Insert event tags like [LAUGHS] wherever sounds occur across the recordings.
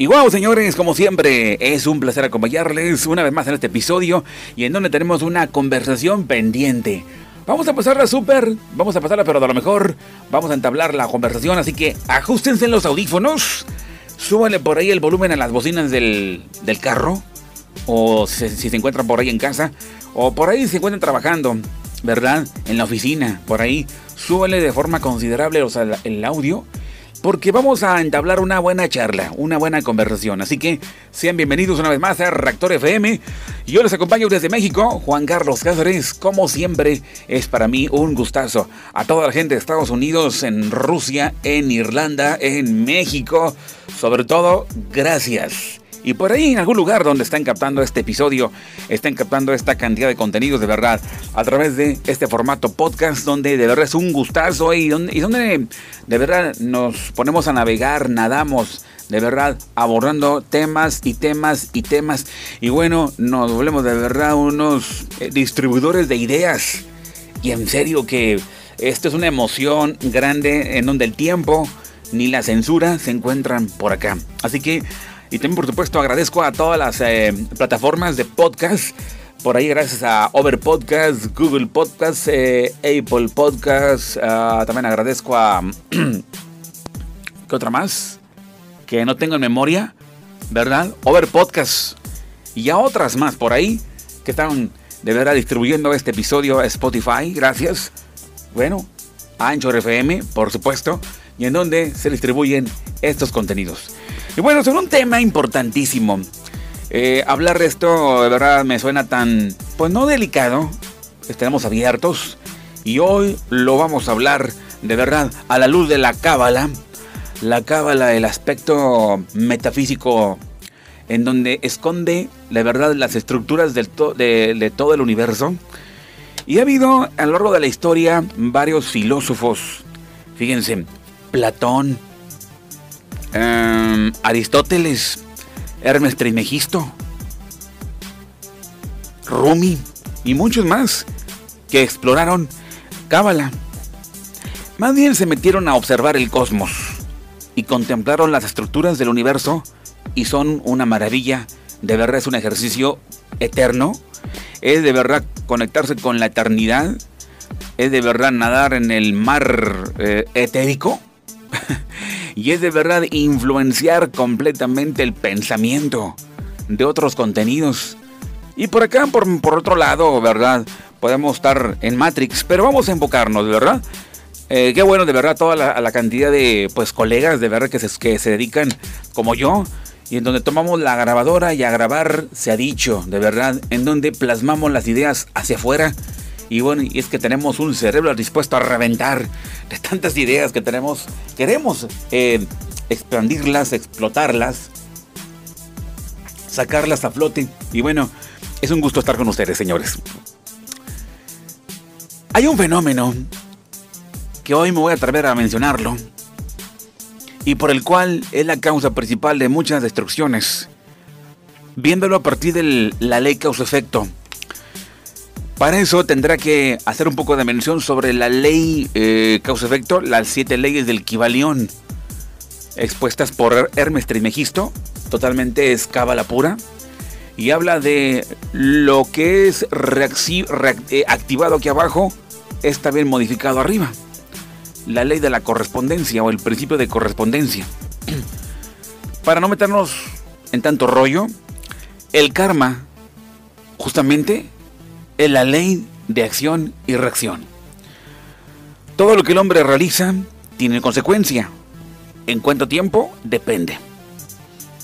Y wow, señores, como siempre, es un placer acompañarles una vez más en este episodio y en donde tenemos una conversación pendiente. Vamos a pasarla súper, vamos a pasarla, pero a lo mejor vamos a entablar la conversación, así que ajustense en los audífonos, súbale por ahí el volumen a las bocinas del, carro, o si, se encuentran por ahí en casa, o por ahí se encuentran trabajando, ¿verdad? En la oficina, por ahí, súbale de forma considerable el audio porque vamos a entablar una buena charla, una buena conversación. Así que sean bienvenidos una vez más a Reactor FM. Yo les acompaño desde México, Juan Carlos Cáceres. Como siempre, es para mí un gustazo. A toda la gente de Estados Unidos, en Rusia, en Irlanda, en México, sobre todo, gracias. Y por ahí en algún lugar donde están captando este episodio, están captando esta cantidad de contenidos de verdad a través de este formato podcast donde de verdad es un gustazo y donde, y donde de verdad nos ponemos a navegar, nadamos de verdad abordando temas y temas y temas. Y bueno, nos volvemos de verdad unos eh, distribuidores de ideas. Y en serio que esto es una emoción grande en donde el tiempo ni la censura se encuentran por acá. Así que y también, por supuesto, agradezco a todas las eh, plataformas de podcast. Por ahí, gracias a Over Podcast, Google Podcast, eh, Apple Podcast. Ah, también agradezco a. [CLEARS THROAT] ¿Qué otra más? Que no tengo en memoria, ¿verdad? Over Podcast. Y a otras más por ahí que están de verdad distribuyendo este episodio a Spotify. Gracias. Bueno, a Anchor FM, por supuesto. Y en donde se distribuyen estos contenidos. Y bueno, sobre un tema importantísimo. Eh, hablar de esto de verdad me suena tan, pues no delicado. Estaremos abiertos. Y hoy lo vamos a hablar de verdad a la luz de la cábala. La cábala, el aspecto metafísico en donde esconde de verdad las estructuras de, de, todo el universo. Y ha habido a lo largo de la historia varios filósofos. Fíjense, Platón, Em, Aristóteles, Hermes Trismegisto, Rumi y muchos más que exploraron Cábala. Más bien se metieron a observar el cosmos y contemplaron las estructuras del universo y son una maravilla. De verdad es un ejercicio eterno. Es de verdad conectarse con la eternidad. Es de verdad nadar en el mar eh, etérico. [LAUGHS] y es de verdad influenciar completamente el pensamiento de otros contenidos. Y por acá, por, otro lado, ¿verdad? Podemos estar en Matrix, pero vamos a enfocarnos, ¿verdad? Eh, qué bueno, de verdad, toda la, cantidad de pues colegas de verdad que se, que se dedican como yo y en donde tomamos la grabadora y a grabar se ha dicho, de verdad, en donde plasmamos las ideas hacia afuera y bueno, y es que tenemos un cerebro dispuesto a reventar de tantas ideas que tenemos. Queremos eh, expandirlas, explotarlas, sacarlas a flote. Y bueno, es un gusto estar con ustedes, señores. Hay un fenómeno que hoy me voy a atrever a mencionarlo y por el cual es la causa principal de muchas destrucciones. Viéndolo a partir de la ley causa-efecto para eso tendrá que hacer un poco de mención sobre la ley eh, causa-efecto, las siete leyes del Kibalión, expuestas por Hermes Trismegisto, totalmente la pura, y habla de lo que es eh, activado aquí abajo, está bien modificado arriba. La ley de la correspondencia o el principio de correspondencia. [CLEARS THROAT] Para no meternos en tanto rollo, el karma justamente es la ley de acción y reacción. Todo lo que el hombre realiza tiene consecuencia. En cuánto tiempo depende.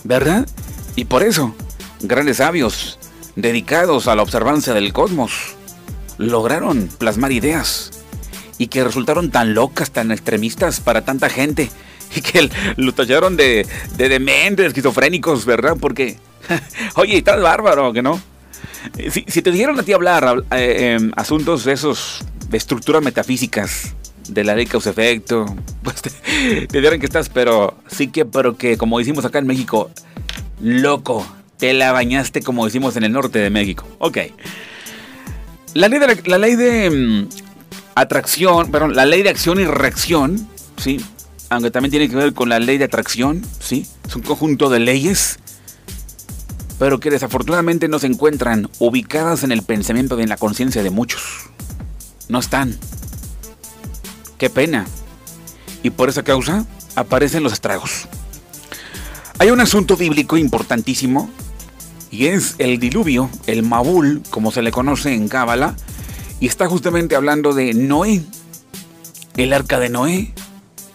¿Verdad? Y por eso, grandes sabios, dedicados a la observancia del cosmos, lograron plasmar ideas y que resultaron tan locas, tan extremistas para tanta gente y que lo tallaron de, de dementes, esquizofrénicos, ¿verdad? Porque, oye, estás bárbaro, ¿que no? Eh, si, te dieron a ti hablar eh, em, asuntos de esos, de estructuras metafísicas, de la ley causa-efecto, [LAUGHS] pues te, te, que estás, pero sí que, pero que, como decimos acá en México, loco, te la bañaste como decimos en el norte de México. Ok. La ley de, la, ley de em, atracción, perdón, la ley de acción y reacción, ¿sí? aunque también tiene que ver con la ley de atracción, ¿sí? Es un conjunto de leyes, pero que desafortunadamente no se encuentran ubicadas en el pensamiento y en la conciencia de muchos. No están. Qué pena. Y por esa causa aparecen los estragos. Hay un asunto bíblico importantísimo y es el diluvio, el Mabul, como se le conoce en Cábala, y está justamente hablando de Noé, el arca de Noé,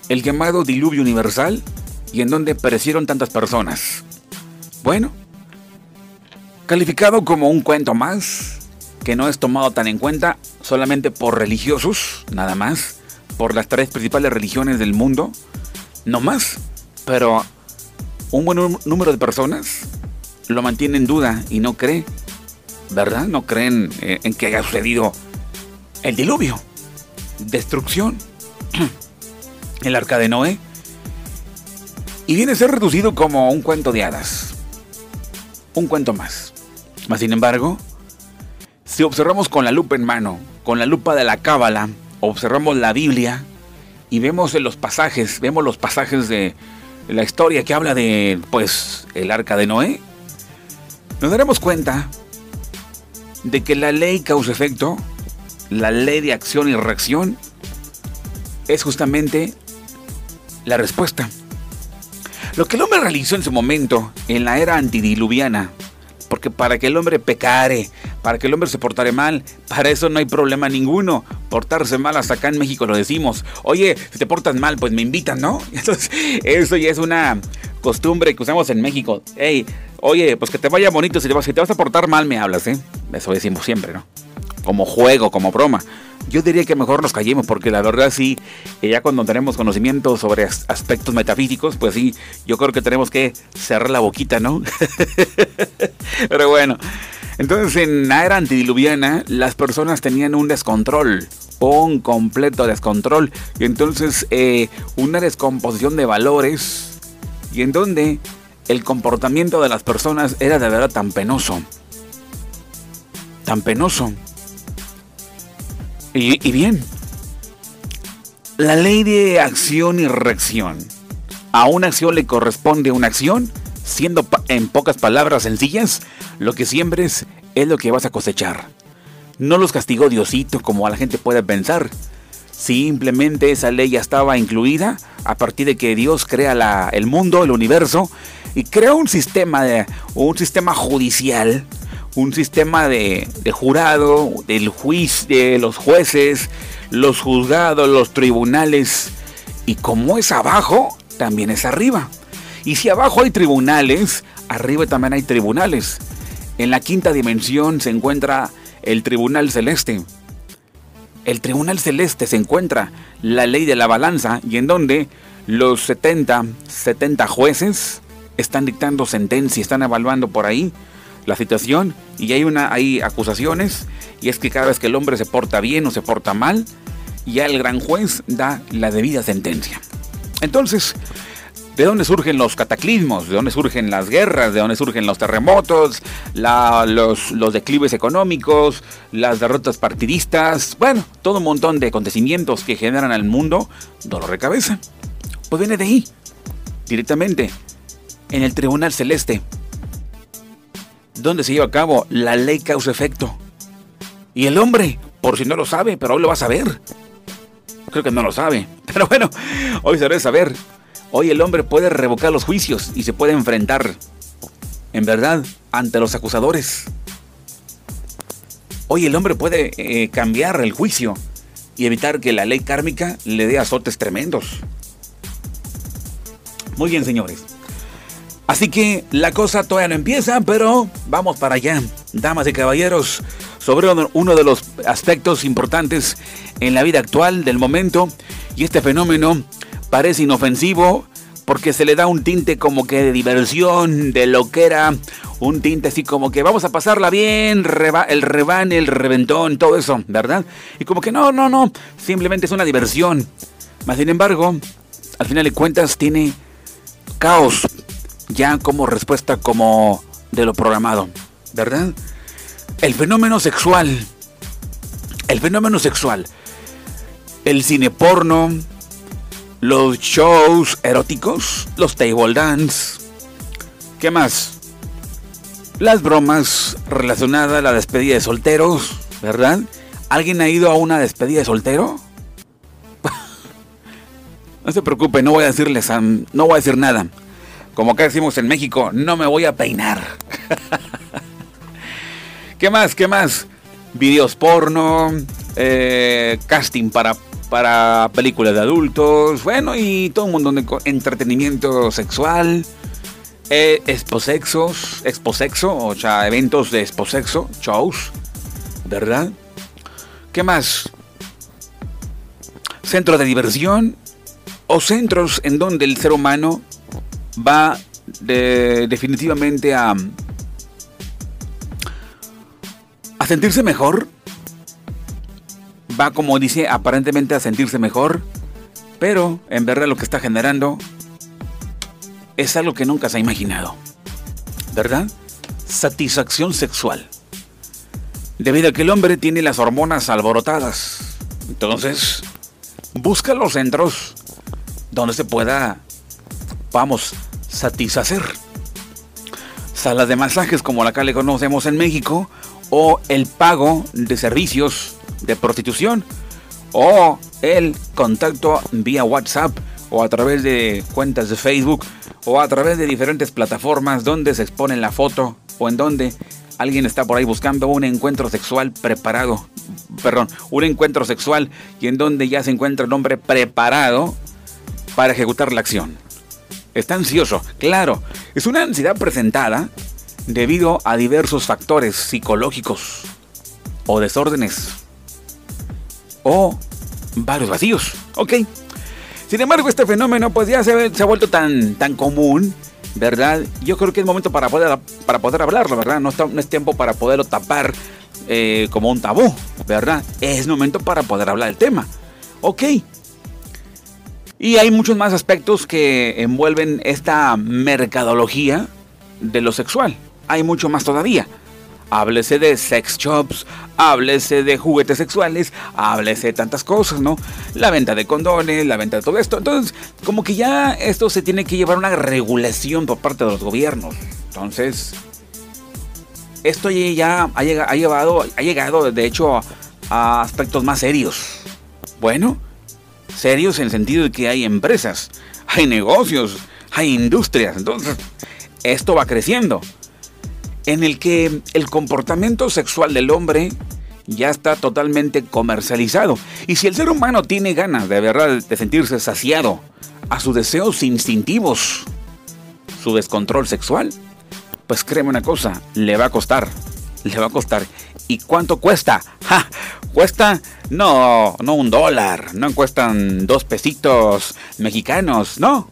el llamado diluvio universal, y en donde perecieron tantas personas. Bueno, calificado como un cuento más, que no es tomado tan en cuenta solamente por religiosos, nada más, por las tres principales religiones del mundo, no más, pero un buen número de personas lo mantiene en duda y no cree, ¿verdad? No creen eh, en que haya sucedido el diluvio, destrucción, [CLEARS THROAT] el arca de Noé, y viene a ser reducido como un cuento de hadas, un cuento más. Sin embargo, si observamos con la lupa en mano, con la lupa de la cábala, observamos la Biblia y vemos los pasajes, vemos los pasajes de la historia que habla de, pues, el arca de Noé, nos daremos cuenta de que la ley causa-efecto, la ley de acción y reacción, es justamente la respuesta. Lo que el hombre realizó en su momento, en la era antidiluviana, porque para que el hombre pecare, para que el hombre se portare mal, para eso no hay problema ninguno. Portarse mal, hasta acá en México lo decimos. Oye, si te portas mal, pues me invitan, ¿no? [LAUGHS] Entonces, eso ya es una costumbre que usamos en México. Hey, oye, pues que te vaya bonito, si te vas, si te vas a portar mal, me hablas, ¿eh? Eso decimos siempre, ¿no? Como juego, como broma. Yo diría que mejor nos callemos porque la verdad sí, ya cuando tenemos conocimiento sobre aspectos metafísicos, pues sí, yo creo que tenemos que cerrar la boquita, ¿no? [LAUGHS] Pero bueno, entonces en la era antidiluviana las personas tenían un descontrol, un completo descontrol, y entonces eh, una descomposición de valores, y en donde el comportamiento de las personas era de verdad tan penoso, tan penoso y, bien, la ley de acción y reacción. A una acción le corresponde una acción, siendo en pocas palabras sencillas, lo que siembres es lo que vas a cosechar. No los castigó Diosito como a la gente puede pensar. Simplemente esa ley ya estaba incluida a partir de que Dios crea el mundo, el universo, y crea un sistema, de, un sistema judicial un sistema de, jurado, del juicio, de los jueces, los juzgados, los tribunales. Y como es abajo, también es arriba. Y si abajo hay tribunales, arriba también hay tribunales. En la quinta dimensión se encuentra el tribunal celeste. El tribunal celeste se encuentra la ley de la balanza y en donde los 70, 70 jueces están dictando sentencia, están evaluando por ahí la situación y hay una hay acusaciones y es que cada vez que el hombre se porta bien o se porta mal, ya el gran juez da la debida sentencia. Entonces, ¿de dónde surgen los cataclismos? ¿De dónde surgen las guerras? ¿De dónde surgen los terremotos? los, los declives económicos? ¿Las derrotas partidistas? Bueno, todo un montón de acontecimientos que generan al mundo dolor de cabeza. Pues viene de ahí, directamente, en el Tribunal Celeste donde se lleva a cabo la ley causa-efecto. Y el hombre, por si no lo sabe, pero hoy lo va a saber. Creo que no lo sabe. [LAUGHS] Pero bueno, hoy se debe saber. Hoy el hombre puede revocar los juicios y se puede enfrentar, en verdad, ante los acusadores. Hoy el hombre puede eh, cambiar el juicio y evitar que la ley kármica le dé azotes tremendos. Muy bien, señores. Así que la cosa todavía no empieza, pero vamos para allá, damas y caballeros, sobre uno de los aspectos importantes en la vida actual del momento. Y este fenómeno parece inofensivo porque se le da un tinte como que de diversión, de loquera, un tinte así como que vamos a pasarla bien, el rebane, el reventón, todo eso, ¿verdad? Y como que no, no, no, simplemente es una diversión. Mas sin embargo, al final de cuentas tiene caos ya como respuesta como de lo programado, ¿verdad? El fenómeno sexual, el fenómeno sexual, el cine porno, los shows eróticos, los table dance. ¿Qué más? Las bromas relacionadas a la despedida de solteros, ¿verdad? ¿Alguien ha ido a una despedida de soltero? [LAUGHS] no se preocupe, no voy a decirles, no voy a decir nada. Como acá decimos en México, no me voy a peinar. [LAUGHS] ¿Qué más? ¿Qué más? Videos porno, eh, casting para para películas de adultos, bueno, y todo un montón de entretenimiento sexual, eh, exposexos, exposexo, o sea, eventos de exposexo, shows, ¿verdad? ¿Qué más? Centros de diversión o centros en donde el ser humano va definitivamente a, a sentirse mejor va como dice aparentemente a sentirse mejor, pero en verdad lo que está generando es algo que nunca se ha imaginado. ¿Verdad? Satisfacción sexual. Debido a que el hombre tiene las hormonas alborotadas. Entonces, busca los centros donde se pueda, vamos, satisfacer. Salas de masajes como la que le conocemos en México o el pago de servicios de prostitución o el contacto vía WhatsApp o a través de cuentas de Facebook o a través de diferentes plataformas donde se expone la foto o en donde alguien está por ahí buscando un encuentro sexual preparado, perdón, un encuentro sexual y en donde ya se encuentra el hombre preparado para ejecutar la acción. Está ansioso, claro, es una ansiedad presentada debido a diversos factores psicológicos o desórdenes o varios vacíos. Ok. Sin embargo, este fenómeno pues ya se, ha vuelto tan, tan común, ¿verdad? Yo creo que es momento para poder, para poder hablarlo, ¿verdad? No, no es tiempo para poderlo tapar eh, como un tabú, ¿verdad? Es momento para poder hablar del tema. Ok. Y hay muchos más aspectos que envuelven esta mercadología de lo sexual. Hay mucho más todavía. Háblese de sex shops, háblese de juguetes sexuales, háblese de tantas cosas, ¿no? La venta de condones, la venta de todo esto. Entonces, como que ya esto se tiene que llevar una regulación por parte de los gobiernos. Entonces, esto ya ha, llevado, ha llegado, de hecho, a aspectos más serios. Bueno, serios en el sentido de que hay empresas, hay negocios, hay industrias. Entonces, esto va creciendo en el que el comportamiento sexual del hombre ya está totalmente comercializado. Y si el ser humano tiene ganas de de sentirse saciado a sus deseos instintivos, su descontrol sexual, pues créeme una cosa, le va a costar, le va a costar. ¿Y cuánto cuesta? ¡Ja! Cuesta, no, no un dólar, no cuestan dos pesitos mexicanos, no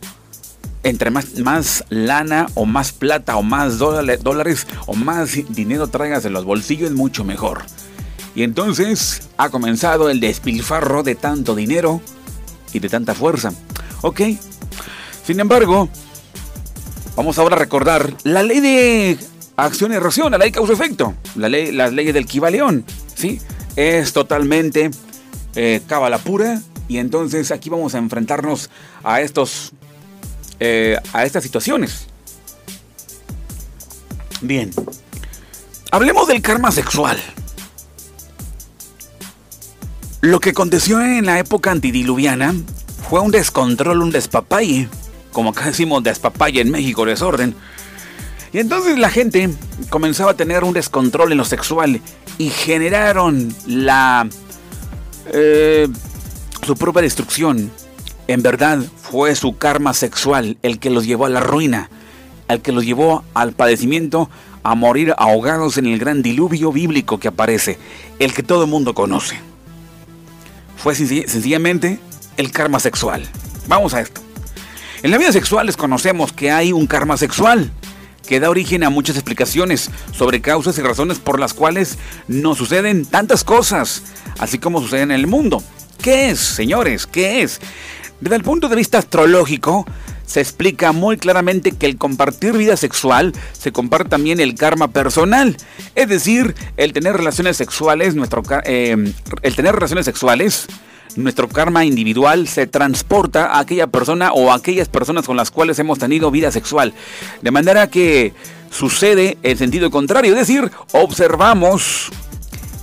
entre más, más lana o más plata o más dólares o más dinero traigas en los bolsillos, mucho mejor. Y entonces ha comenzado el despilfarro de tanto dinero y de tanta fuerza. Ok. Sin embargo, vamos ahora a recordar la ley de acción y reacción, la ley causa-efecto, la ley, las leyes del Kibaleón. ¿sí? Es totalmente eh, pura. Y entonces aquí vamos a enfrentarnos a estos eh, a estas situaciones. Bien, hablemos del karma sexual. Lo que aconteció en la época antidiluviana fue un descontrol, un despapalle, como acá decimos despapalle en México, desorden. Y entonces la gente comenzaba a tener un descontrol en lo sexual y generaron la eh, su propia destrucción en verdad fue su karma sexual el que los llevó a la ruina, el que los llevó al padecimiento, a morir ahogados en el gran diluvio bíblico que aparece, el que todo el mundo conoce. Fue sencillamente el karma sexual. Vamos a esto. En la vida sexual conocemos que hay un karma sexual que da origen a muchas explicaciones sobre causas y razones por las cuales nos suceden tantas cosas, así como suceden en el mundo. ¿Qué es, señores? ¿Qué es? Desde el punto de vista astrológico, se explica muy claramente que el compartir vida sexual se comparte también el karma personal. Es decir, el tener relaciones sexuales, nuestro, eh, el tener relaciones sexuales nuestro karma individual se transporta a aquella persona o a aquellas personas con las cuales hemos tenido vida sexual. De manera que sucede el sentido contrario, es decir, observamos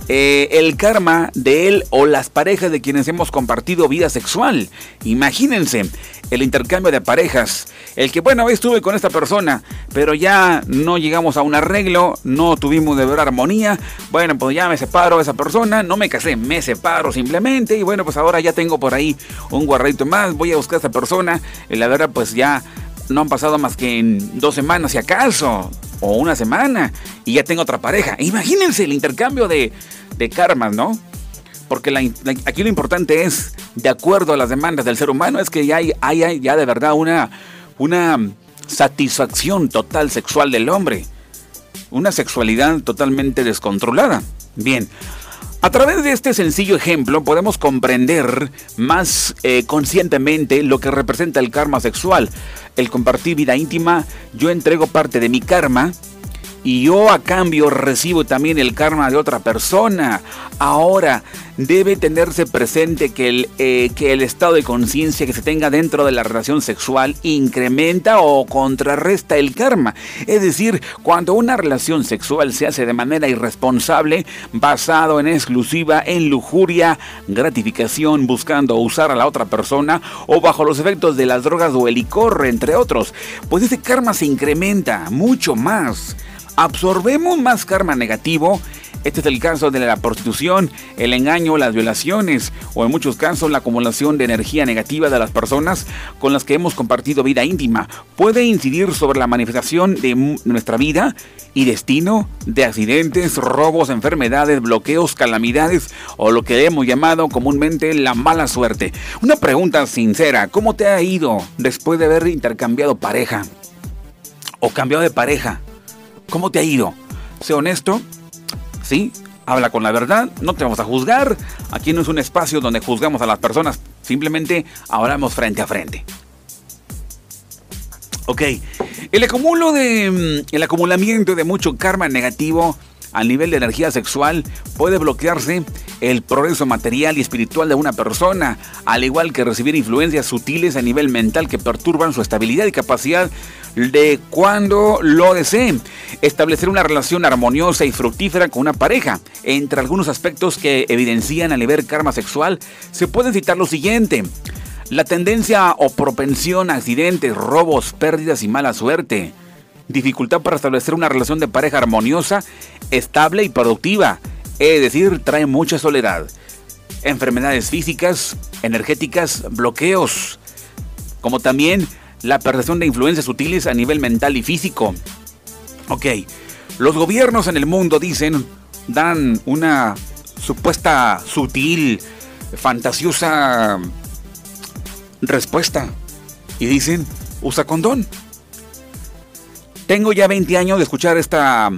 eh, el karma de él o las parejas de quienes hemos compartido vida sexual. Imagínense el intercambio de parejas. El que, bueno, estuve con esta persona, pero ya no llegamos a un arreglo, no tuvimos de ver armonía. Bueno, pues ya me separo de esa persona, no me casé, me separo simplemente. Y bueno, pues ahora ya tengo por ahí un guarrito más, voy a buscar a esa persona. Y la verdad, pues ya no han pasado más que en dos semanas, si acaso, o una semana, y ya tengo otra pareja. Imagínense el intercambio de, de karmas, ¿no? Porque aquí lo importante es, de acuerdo a las demandas del ser humano, es que ya hay, hay ya de verdad una, una satisfacción total sexual del hombre. Una sexualidad totalmente descontrolada. Bien, a través de este sencillo ejemplo podemos comprender más eh, conscientemente lo que representa el karma sexual. El compartir vida íntima, yo entrego parte de mi karma y yo a cambio recibo también el karma de otra persona. Ahora, debe tenerse presente que el, eh, que el estado de conciencia que se tenga dentro de la relación sexual incrementa o contrarresta el karma. Es decir, cuando una relación sexual se hace de manera irresponsable, basado en exclusiva en lujuria, gratificación, buscando usar a la otra persona o bajo los efectos de las drogas o el licor, entre otros, pues ese karma se incrementa mucho más absorbemos más karma negativo. Este es el caso de la prostitución, el engaño, las violaciones o en muchos casos la acumulación de energía negativa de las personas con las que hemos compartido vida íntima. Puede incidir sobre la manifestación de nuestra vida y destino de accidentes, robos, enfermedades, bloqueos, calamidades o lo que hemos llamado comúnmente la mala suerte. Una pregunta sincera, ¿cómo te ha ido después de haber intercambiado pareja? ¿O cambiado de pareja? ¿Cómo te ha ido? Sé honesto, ¿sí? Habla con la verdad, no te vamos a juzgar. Aquí no es un espacio donde juzgamos a las personas, simplemente hablamos frente a frente. Ok, el, acumulo de, mm, el acumulamiento de mucho karma negativo al nivel de energía sexual puede bloquearse el progreso material y espiritual de una persona, al igual que recibir influencias sutiles a nivel mental que perturban su estabilidad y capacidad de cuando lo deseen. Establecer una relación armoniosa y fructífera con una pareja. Entre algunos aspectos que evidencian a nivel karma sexual, se pueden citar lo siguiente. La tendencia o propensión a accidentes, robos, pérdidas y mala suerte dificultad para establecer una relación de pareja armoniosa, estable y productiva, es decir, trae mucha soledad. Enfermedades físicas, energéticas, bloqueos, como también la percepción de influencias sutiles a nivel mental y físico. Ok, los gobiernos en el mundo dicen, dan una supuesta sutil, fantasiosa respuesta y dicen, usa condón. Tengo ya 20 años de escuchar esta,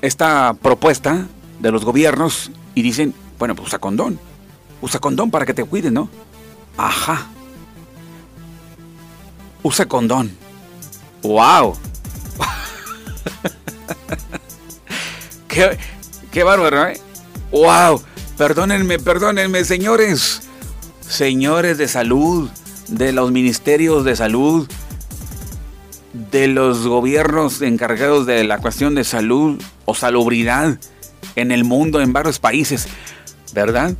esta propuesta de los gobiernos y dicen, bueno, pues usa condón. Usa condón para que te cuiden, ¿no? Ajá. Usa condón. ¡Wow! [LAUGHS] qué, qué bárbaro, ¿eh? ¡Wow! Perdónenme, perdónenme, señores. Señores de salud, de los ministerios de salud, de los gobiernos encargados de la cuestión de salud o salubridad en el mundo, en varios países, ¿verdad?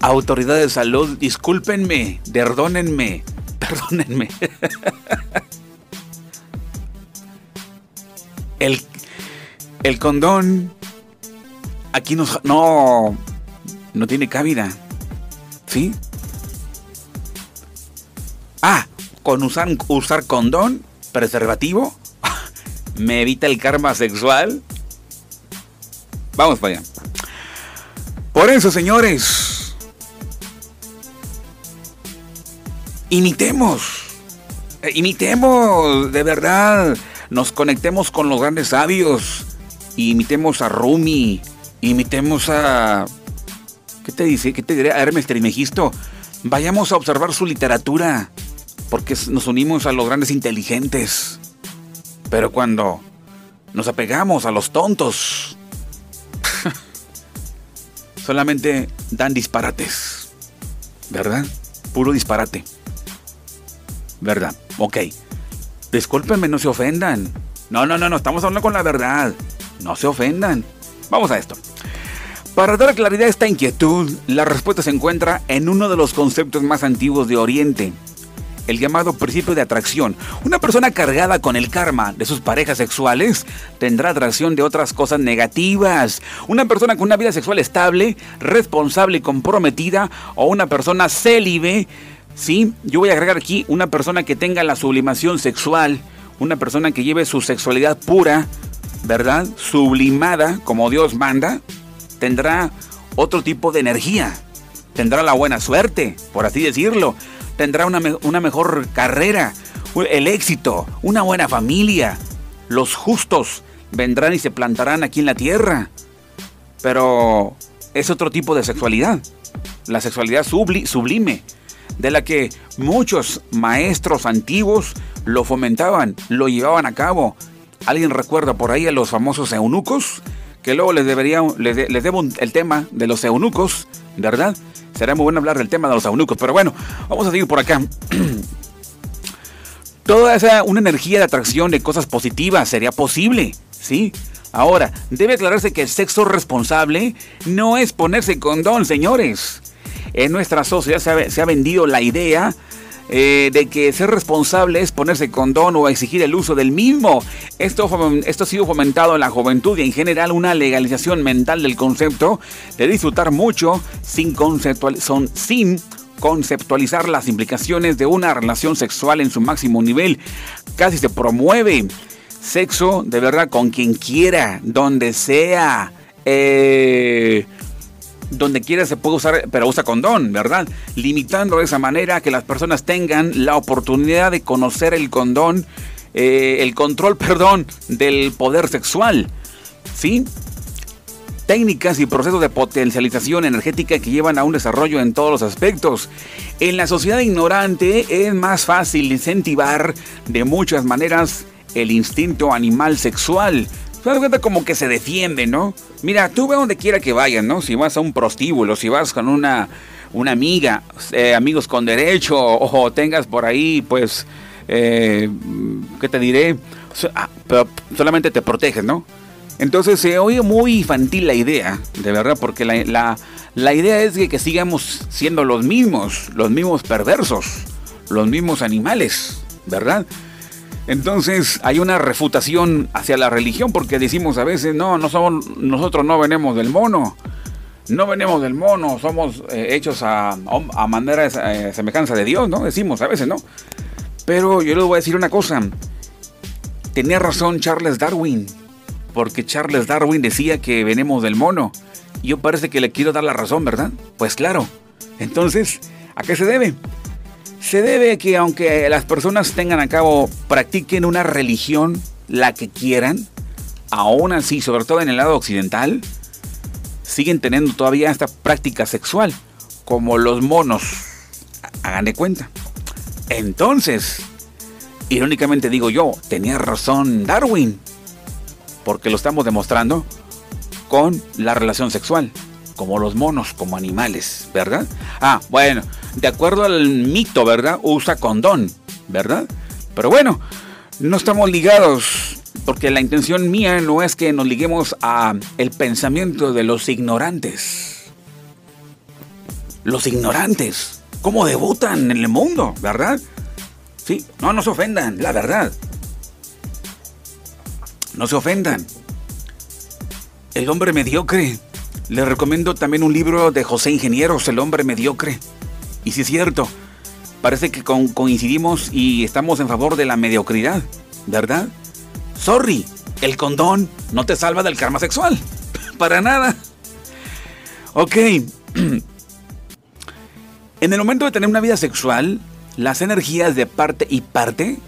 Autoridades de salud, discúlpenme, perdónenme, [LAUGHS] perdónenme. el, el condón aquí no, no, no tiene cabida, ¿sí? Ah, con usar, usar condón preservativo [LAUGHS] me evita el karma sexual. Vamos para allá. Por eso, señores, imitemos, eh, imitemos, de verdad, nos conectemos con los grandes sabios, imitemos a Rumi, imitemos a... ¿Qué te dice? ¿Qué te diré? A Hermes Trimegisto. Vayamos a observar su literatura porque nos unimos a los grandes inteligentes. Pero cuando nos apegamos a los tontos, [LAUGHS] solamente dan disparates. ¿verdad? Puro disparate. ¿Verdad? Ok. Discúlpenme, no se ofendan. No, no, no, no, estamos hablando con la verdad. No se ofendan. Vamos a esto. Para dar claridad a esta inquietud, la respuesta se encuentra en uno de los conceptos más antiguos de Oriente, el llamado principio de atracción. Una persona cargada con el karma de sus parejas sexuales tendrá atracción de otras cosas negativas. Una persona con una vida sexual estable, responsable y comprometida, o una persona célibe, sí, yo voy a agregar aquí una persona que tenga la sublimación sexual, una persona que lleve su sexualidad pura, ¿verdad? Sublimada, como Dios manda, tendrá otro tipo de energía. Tendrá la buena suerte, por así decirlo. Tendrá una, una mejor carrera, el éxito, una buena familia. Los justos vendrán y se plantarán aquí en la tierra. Pero es otro tipo de sexualidad. La sexualidad sublime, de la que muchos maestros antiguos lo fomentaban, lo llevaban a cabo. ¿Alguien recuerda por ahí a los famosos eunucos? Que luego les, debería, les, debo el tema de los eunucos, ¿verdad? Será muy bueno hablar del tema de los eunucos, pero bueno, vamos a seguir por acá. [CLEARS THROAT] Toda esa una energía de atracción de cosas positivas sería posible, ¿sí? Ahora, debe aclararse que el sexo responsable no es ponerse condón, señores. En nuestra sociedad se ha vendido la idea eh, de que ser responsable es ponerse condón o exigir el uso del mismo. Esto, esto ha sido fomentado en la juventud y en general una legalización mental del concepto de disfrutar mucho sin, son, sin conceptualizar las implicaciones de una relación sexual en su máximo nivel. Casi se promueve sexo de verdad con quien quiera, donde sea. Eh, donde quiera se puede usar, pero usa condón, ¿verdad? Limitando de esa manera que las personas tengan la oportunidad de conocer el condón, eh, el control, [LAUGHS] perdón, del poder sexual. ¿Sí? técnicas y procesos de potencialización energética que llevan a un desarrollo en todos los aspectos. En la sociedad ignorante es más fácil incentivar de muchas maneras el instinto animal sexual, te das cuenta como que se defiende, ¿no? Mira, tú ve donde quiera que vayas, ¿no? Si vas a un prostíbulo, si vas con una, una amiga, eh, amigos con derecho, o, tengas por ahí, pues, eh, ¿qué te diré? Ah, solamente te proteges, ¿no? Entonces se oye muy infantil la idea, de verdad, porque la, la, la idea es que, que sigamos siendo los mismos, los mismos perversos, los mismos animales, ¿verdad? Entonces hay una refutación hacia la religión porque decimos a veces, no, no somos, nosotros no venimos del mono, no venimos del mono, somos eh, hechos a, a manera de eh, semejanza de Dios, ¿no? Decimos a veces, ¿no? Pero yo les voy a decir una cosa, tenía razón Charles Darwin, porque Charles Darwin decía que venimos del mono. Yo parece que le quiero dar la razón, ¿verdad? Pues claro. Entonces, ¿a qué se debe? Se debe a que aunque las personas tengan a cabo, practiquen una religión, la que quieran, aún así, sobre todo en el lado occidental, siguen teniendo todavía esta práctica sexual, como los monos. Hagan de cuenta. Entonces, irónicamente digo yo, tenía razón Darwin, porque lo estamos demostrando con la relación sexual como los monos, como animales, ¿verdad? Ah, bueno, de acuerdo al mito, ¿verdad? Usa condón, ¿verdad? Pero bueno, no estamos ligados porque la intención mía no es que nos liguemos a el pensamiento de los ignorantes. Los ignorantes, ¿cómo debutan en el mundo, verdad? Sí, no, no se ofendan, la verdad. No se ofendan. El hombre mediocre les recomiendo también un libro de José Ingenieros, El hombre mediocre. Y si es cierto, parece que coincidimos y estamos en favor de la mediocridad, ¿verdad? Sorry, el condón no te salva del karma sexual. [LAUGHS] Para nada. Ok. [CLEARS THROAT] En el momento de tener una vida sexual, las energías de parte y parte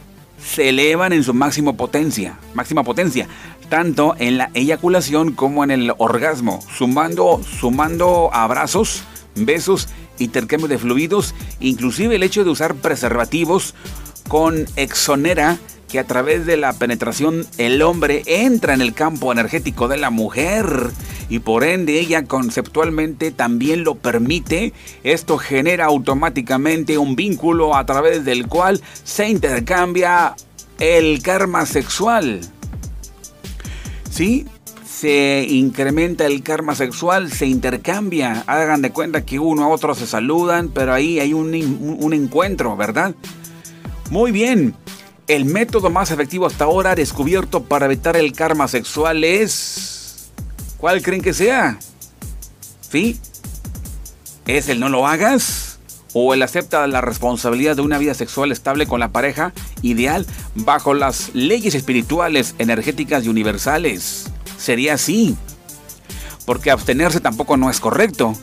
se elevan en su máxima potencia, máxima potencia, tanto en la eyaculación como en el orgasmo, sumando, sumando abrazos, besos, intercambio de fluidos, inclusive el hecho de usar preservativos con exonera que a través de la penetración el hombre entra en el campo energético de la mujer y por ende ella conceptualmente también lo permite, esto genera automáticamente un vínculo a través del cual se intercambia el karma sexual. ¿Sí? Se incrementa el karma sexual, se intercambia. Hagan de cuenta que uno a otro se saludan, pero ahí hay un, un encuentro, ¿verdad? Muy bien. El método más efectivo hasta ahora descubierto para evitar el karma sexual es... ¿Cuál creen que sea? ¿Sí? ¿Es el no lo hagas? ¿O el acepta la responsabilidad de una vida sexual estable con la pareja ideal bajo las leyes espirituales, energéticas y universales? Sería así. Porque abstenerse tampoco no es correcto.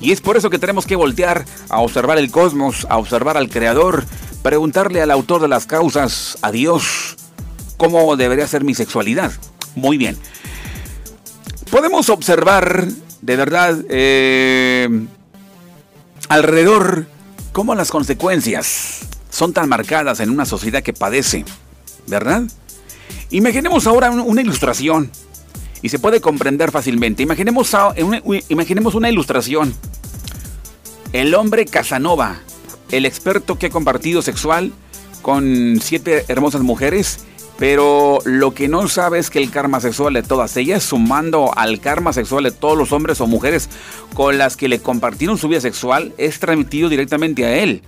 Y es por eso que tenemos que voltear a observar el cosmos, a observar al Creador preguntarle al autor de las causas, a Dios, cómo debería ser mi sexualidad. Muy bien. Podemos observar, de verdad, eh, alrededor cómo las consecuencias son tan marcadas en una sociedad que padece, ¿verdad? Imaginemos ahora una ilustración y se puede comprender fácilmente. Imaginemos, una ilustración. El hombre Casanova, el experto que ha compartido sexual con siete hermosas mujeres, pero lo que no sabe es que el karma sexual de todas ellas, sumando al karma sexual de todos los hombres o mujeres con las que le compartieron su vida sexual, es transmitido directamente a él.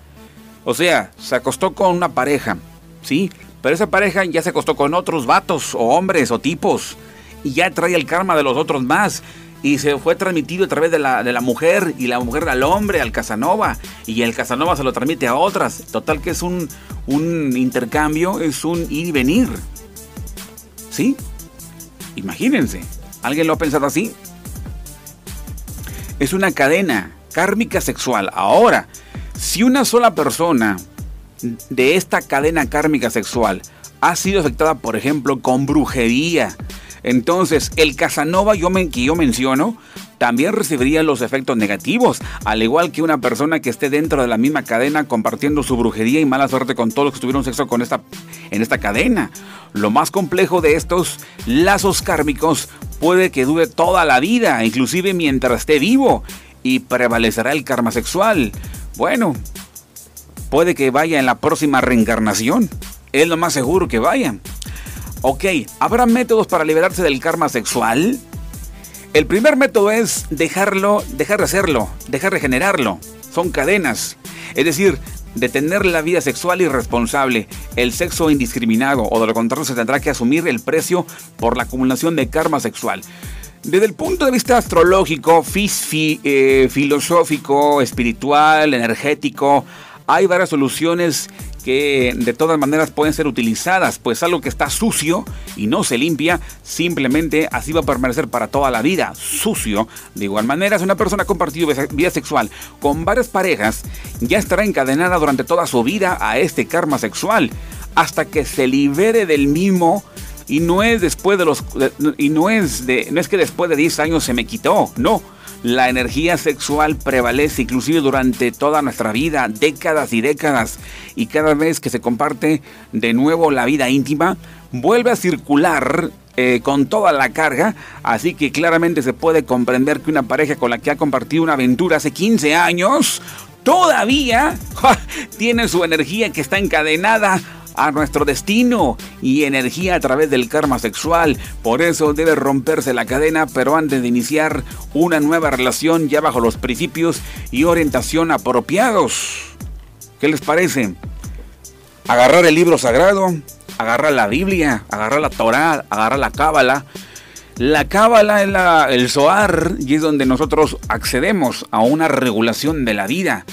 O sea, se acostó con una pareja, ¿sí? Pero esa pareja ya se acostó con otros vatos o hombres o tipos y ya trae el karma de los otros más y se fue transmitido a través de la, de la mujer y la mujer al hombre, al Casanova, y el Casanova se lo transmite a otras. Total que es un, un intercambio, es un ir y venir. ¿Sí? Imagínense, ¿alguien lo ha pensado así? Es una cadena kármica sexual. Ahora, si una sola persona de esta cadena kármica sexual ha sido afectada, por ejemplo, con brujería, entonces, el Casanova yo que yo menciono también recibiría los efectos negativos, al igual que una persona que esté dentro de la misma cadena compartiendo su brujería y mala suerte con todos los que tuvieron sexo con esta, en esta cadena. Lo más complejo de estos lazos kármicos puede que dure toda la vida, inclusive mientras esté vivo, y prevalecerá el karma sexual. Bueno, puede que vaya en la próxima reencarnación. Es lo más seguro que vaya. Ok, ¿habrá métodos para liberarse del karma sexual? El primer método es dejarlo, dejar de hacerlo, dejar de generarlo. Son cadenas. Es decir, detener la vida sexual irresponsable, el sexo indiscriminado o de lo contrario se tendrá que asumir el precio por la acumulación de karma sexual. Desde el punto de vista astrológico, eh, filosófico, espiritual, energético, hay varias soluciones que de todas maneras pueden ser utilizadas, pues algo que está sucio y no se limpia, simplemente así va a permanecer para toda la vida, sucio. De igual manera, si una persona ha compartido vida sexual con varias parejas, ya estará encadenada durante toda su vida a este karma sexual, hasta que se libere del mismo y no es después de los y no es de no es que después de 10 años se me quitó, no la energía sexual prevalece inclusive durante toda nuestra vida, décadas y décadas, y cada vez que se comparte de nuevo la vida íntima, vuelve a circular eh, con toda la carga, así que claramente se puede comprender que una pareja con la que ha compartido una aventura hace 15 años, todavía [LAUGHS] tiene su energía que está encadenada a nuestro destino y energía a través del karma sexual. Por eso debe romperse la cadena, pero antes de iniciar una nueva relación ya bajo los principios y orientación apropiados. ¿Qué les parece? Agarrar el libro sagrado, agarrar la Biblia, agarrar la Torah, agarrar la Cábala. La Cábala es el Zohar y es donde nosotros accedemos a una regulación de la vida.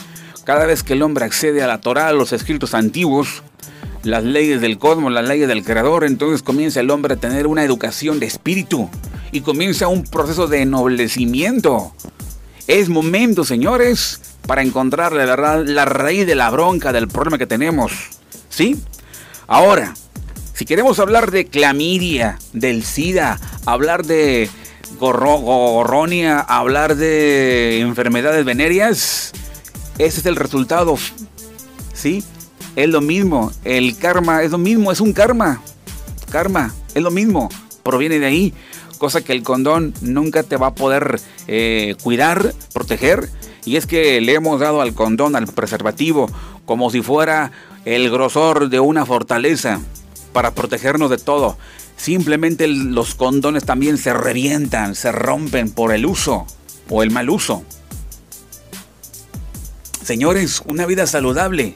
Cada vez que el hombre accede a la Torah, a los escritos antiguos, las leyes del cosmos, las leyes del creador, entonces comienza el hombre a tener una educación de espíritu y comienza un proceso de ennoblecimiento. Es momento, señores, para encontrar la raíz de la bronca, del problema que tenemos. ¿Sí? Ahora, si queremos hablar de clamidia, del SIDA, hablar de gorronia, hablar de enfermedades venéreas, ese es el resultado. ¿Sí? Es lo mismo, el karma es lo mismo, es un karma. Karma, es lo mismo, proviene de ahí. cosa que el condón nunca te va a poder eh, cuidar, proteger. Y es que le hemos dado al condón, al preservativo, como si fuera el grosor de una fortaleza para protegernos de todo. Simplemente los condones también se revientan, se rompen por el uso o el mal uso. Señores, una vida saludable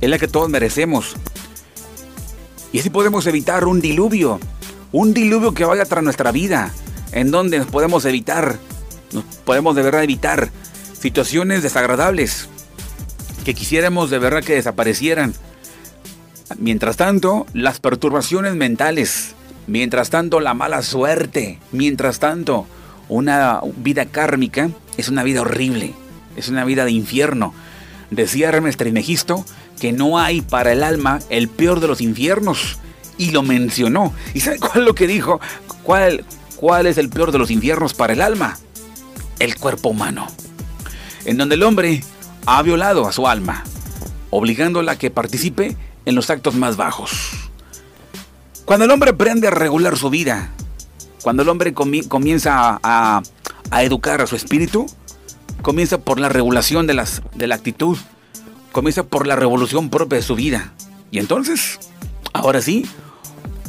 es la que todos merecemos. Y así podemos evitar un diluvio, un diluvio que vaya tras nuestra vida, en donde nos podemos evitar, nos podemos de verdad evitar situaciones desagradables que quisiéramos de verdad que desaparecieran. Mientras tanto, las perturbaciones mentales, mientras tanto la mala suerte, mientras tanto una vida kármica es una vida horrible, es una vida de infierno. Decía Hermes Trismegisto que no hay para el alma el peor de los infiernos y lo mencionó. ¿Y sabe cuál es lo que dijo? ¿Cuál, ¿Cuál es el peor de los infiernos para el alma? El cuerpo humano, en donde el hombre ha violado a su alma, obligándola a que participe en los actos más bajos. Cuando el hombre aprende a regular su vida, cuando el hombre comienza a, educar a su espíritu, comienza por la regulación de, la actitud, comienza por la revolución propia de su vida. Y entonces, ahora sí,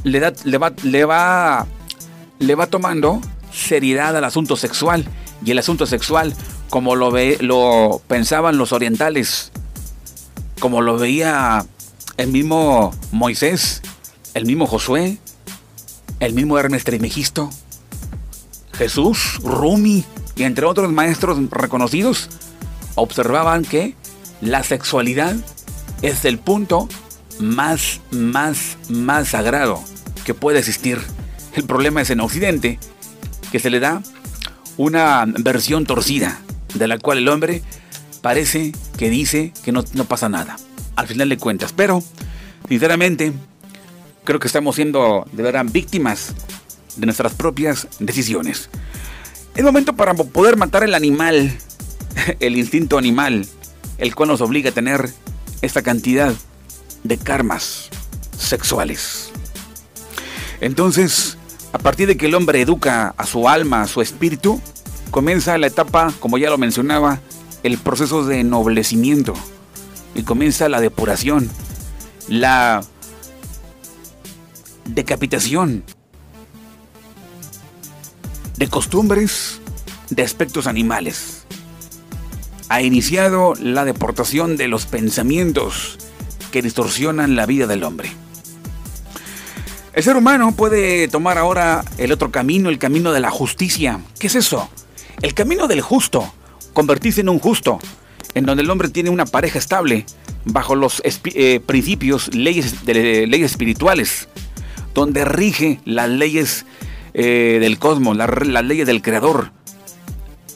le, va, le va tomando seriedad al asunto sexual. Y el asunto sexual, como lo, ve, lo pensaban los orientales, como lo veía el mismo Moisés, el mismo Josué, el mismo Hermes Trismegisto, Jesús, Rumi y entre otros maestros reconocidos, observaban que la sexualidad es el punto más, más, más sagrado que puede existir. El problema es en Occidente, que se le da una versión torcida, de la cual el hombre parece que dice que no, no pasa nada al final de cuentas. Pero, sinceramente, creo que estamos siendo de verdad víctimas de nuestras propias decisiones. Es momento para poder matar el animal, [LAUGHS] el instinto animal, el cual nos obliga a tener esta cantidad de karmas sexuales. Entonces, a partir de que el hombre educa a su alma, a su espíritu, comienza la etapa, como ya lo mencionaba, el proceso de ennoblecimiento y comienza la depuración, la decapitación de costumbres, de aspectos animales. Ha iniciado la deportación de los pensamientos que distorsionan la vida del hombre. El ser humano puede tomar ahora el otro camino, el camino de la justicia. ¿Qué es eso? El camino del justo, convertirse en un justo, en donde el hombre tiene una pareja estable bajo los eh, principios, leyes, de, leyes espirituales, donde rige las leyes eh, del cosmos, las leyes del creador,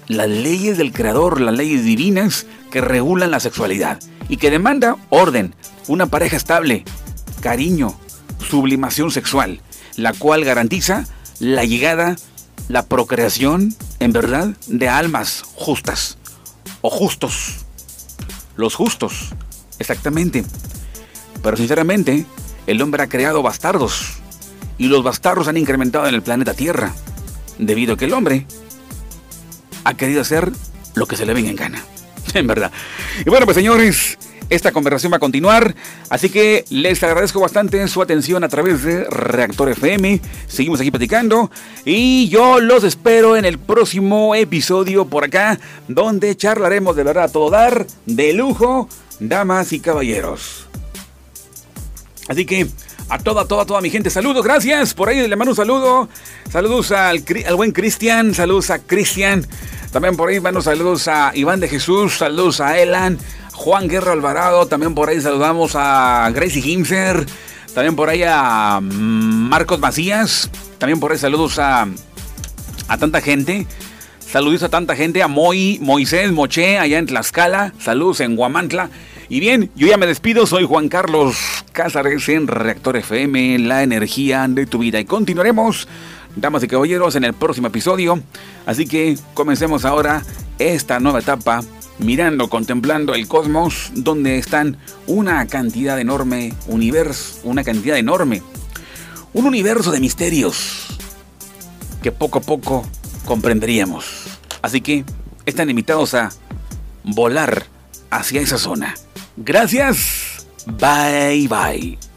las leyes del creador, las leyes divinas que regulan la sexualidad y que demanda orden, una pareja estable, cariño, sublimación sexual, la cual garantiza la llegada, la procreación, en verdad, de almas justas o justos los justos, exactamente. Pero sinceramente, el hombre ha creado bastardos. Y los bastardos han incrementado en el planeta Tierra. Debido a que el hombre ha querido hacer lo que se le venga en gana. [LAUGHS] En verdad. Y bueno, pues señores, esta conversación va a continuar, así que les agradezco bastante su atención a través de Reactor FM. Seguimos aquí platicando y yo los espero en el próximo episodio por acá, donde charlaremos de verdad a todo dar, de lujo, damas y caballeros. Así que a toda, toda, toda mi gente, saludos, gracias. Por ahí le mando un saludo. Saludos al, al buen Cristian, saludos a Cristian. También por ahí mando saludos a Iván de Jesús, saludos a Elan, Juan Guerra Alvarado, también por ahí saludamos a Gracie Himser, también por ahí a Marcos Macías, también por ahí saludos a, a tanta gente. Saludos a tanta gente, a Moy, Moisés Moché, allá en Tlaxcala, saludos en Guamantla. Y bien, yo ya me despido, soy Juan Carlos Cázares en Reactor FM, la energía de tu vida. Y continuaremos, damas y caballeros, en el próximo episodio. Así que comencemos ahora esta nueva etapa mirando, contemplando el cosmos, donde están una cantidad enorme, universo, una cantidad enorme, un universo de misterios, que poco a poco comprenderíamos. Así que están invitados a volar hacia esa zona. Gracias. Bye bye.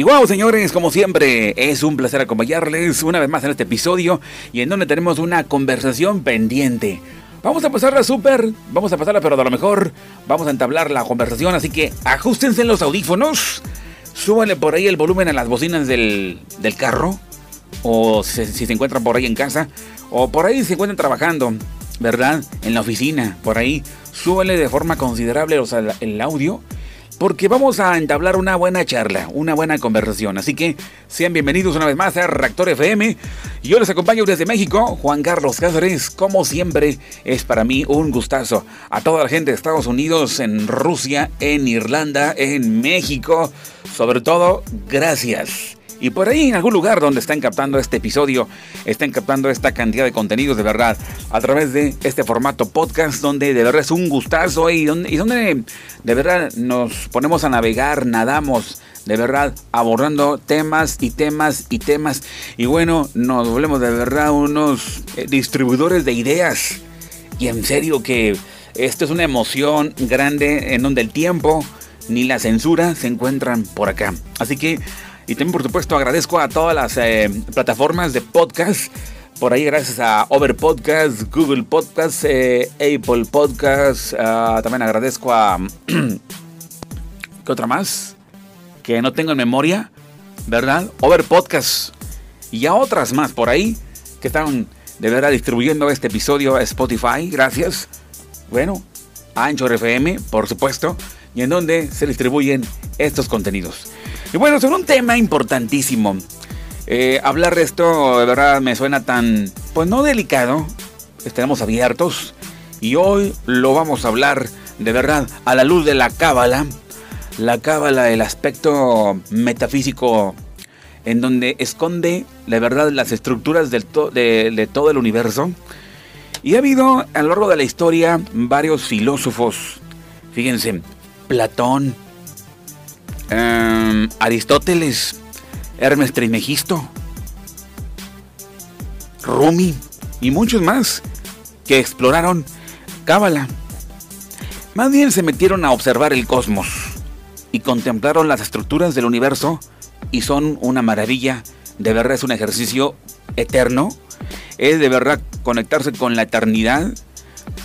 Y wow, señores, como siempre, es un placer acompañarles una vez más en este episodio y en donde tenemos una conversación pendiente. Vamos a pasarla súper, vamos a pasarla, pero a lo mejor vamos a entablar la conversación, así que ajustense los audífonos, súbanle por ahí el volumen a las bocinas del, carro, o si, se encuentran por ahí en casa, o por ahí se encuentran trabajando, ¿verdad? En la oficina, por ahí, súbanle de forma considerable el audio porque vamos a entablar una buena charla, una buena conversación. Así que sean bienvenidos una vez más a Reactor FM. Yo les acompaño desde México, Juan Carlos Cáceres. Como siempre, es para mí un gustazo. A toda la gente de Estados Unidos, en Rusia, en Irlanda, en México, sobre todo, gracias. Y por ahí en algún lugar donde están captando este episodio, están captando esta cantidad de contenidos de verdad a través de este formato podcast donde de verdad es un gustazo y donde, y donde de verdad nos ponemos a navegar, nadamos de verdad abordando temas y temas y temas y bueno, nos volvemos de verdad unos eh, distribuidores de ideas y en serio que esto es una emoción grande en donde el tiempo ni la censura se encuentran por acá. Así que Y también, por supuesto, agradezco a todas las eh, plataformas de podcast. Por ahí, gracias a Over Podcast, Google Podcast, eh, Apple Podcast. Ah, también agradezco a. [CLEARS THROAT] ¿Qué otra más? Que no tengo en memoria, ¿verdad? Over Podcast. Y a otras más por ahí que están de verdad distribuyendo este episodio a Spotify. Gracias. Bueno, Anchor FM, por supuesto, y en donde se distribuyen estos contenidos. Y bueno, sobre un tema importantísimo. Eh, hablar de esto de verdad me suena tan, pues no delicado, estaremos abiertos y hoy lo vamos a hablar de verdad a la luz de la cábala, la cábala, el aspecto metafísico en donde esconde la verdad las estructuras de, de todo el universo y ha habido a lo largo de la historia varios filósofos, fíjense, Platón, em, Aristóteles, Hermes Trismegisto, Rumi y muchos más que exploraron Cábala. Más bien se metieron a observar el cosmos y contemplaron las estructuras del universo y son una maravilla. De verdad es un ejercicio eterno es de verdad conectarse con la eternidad,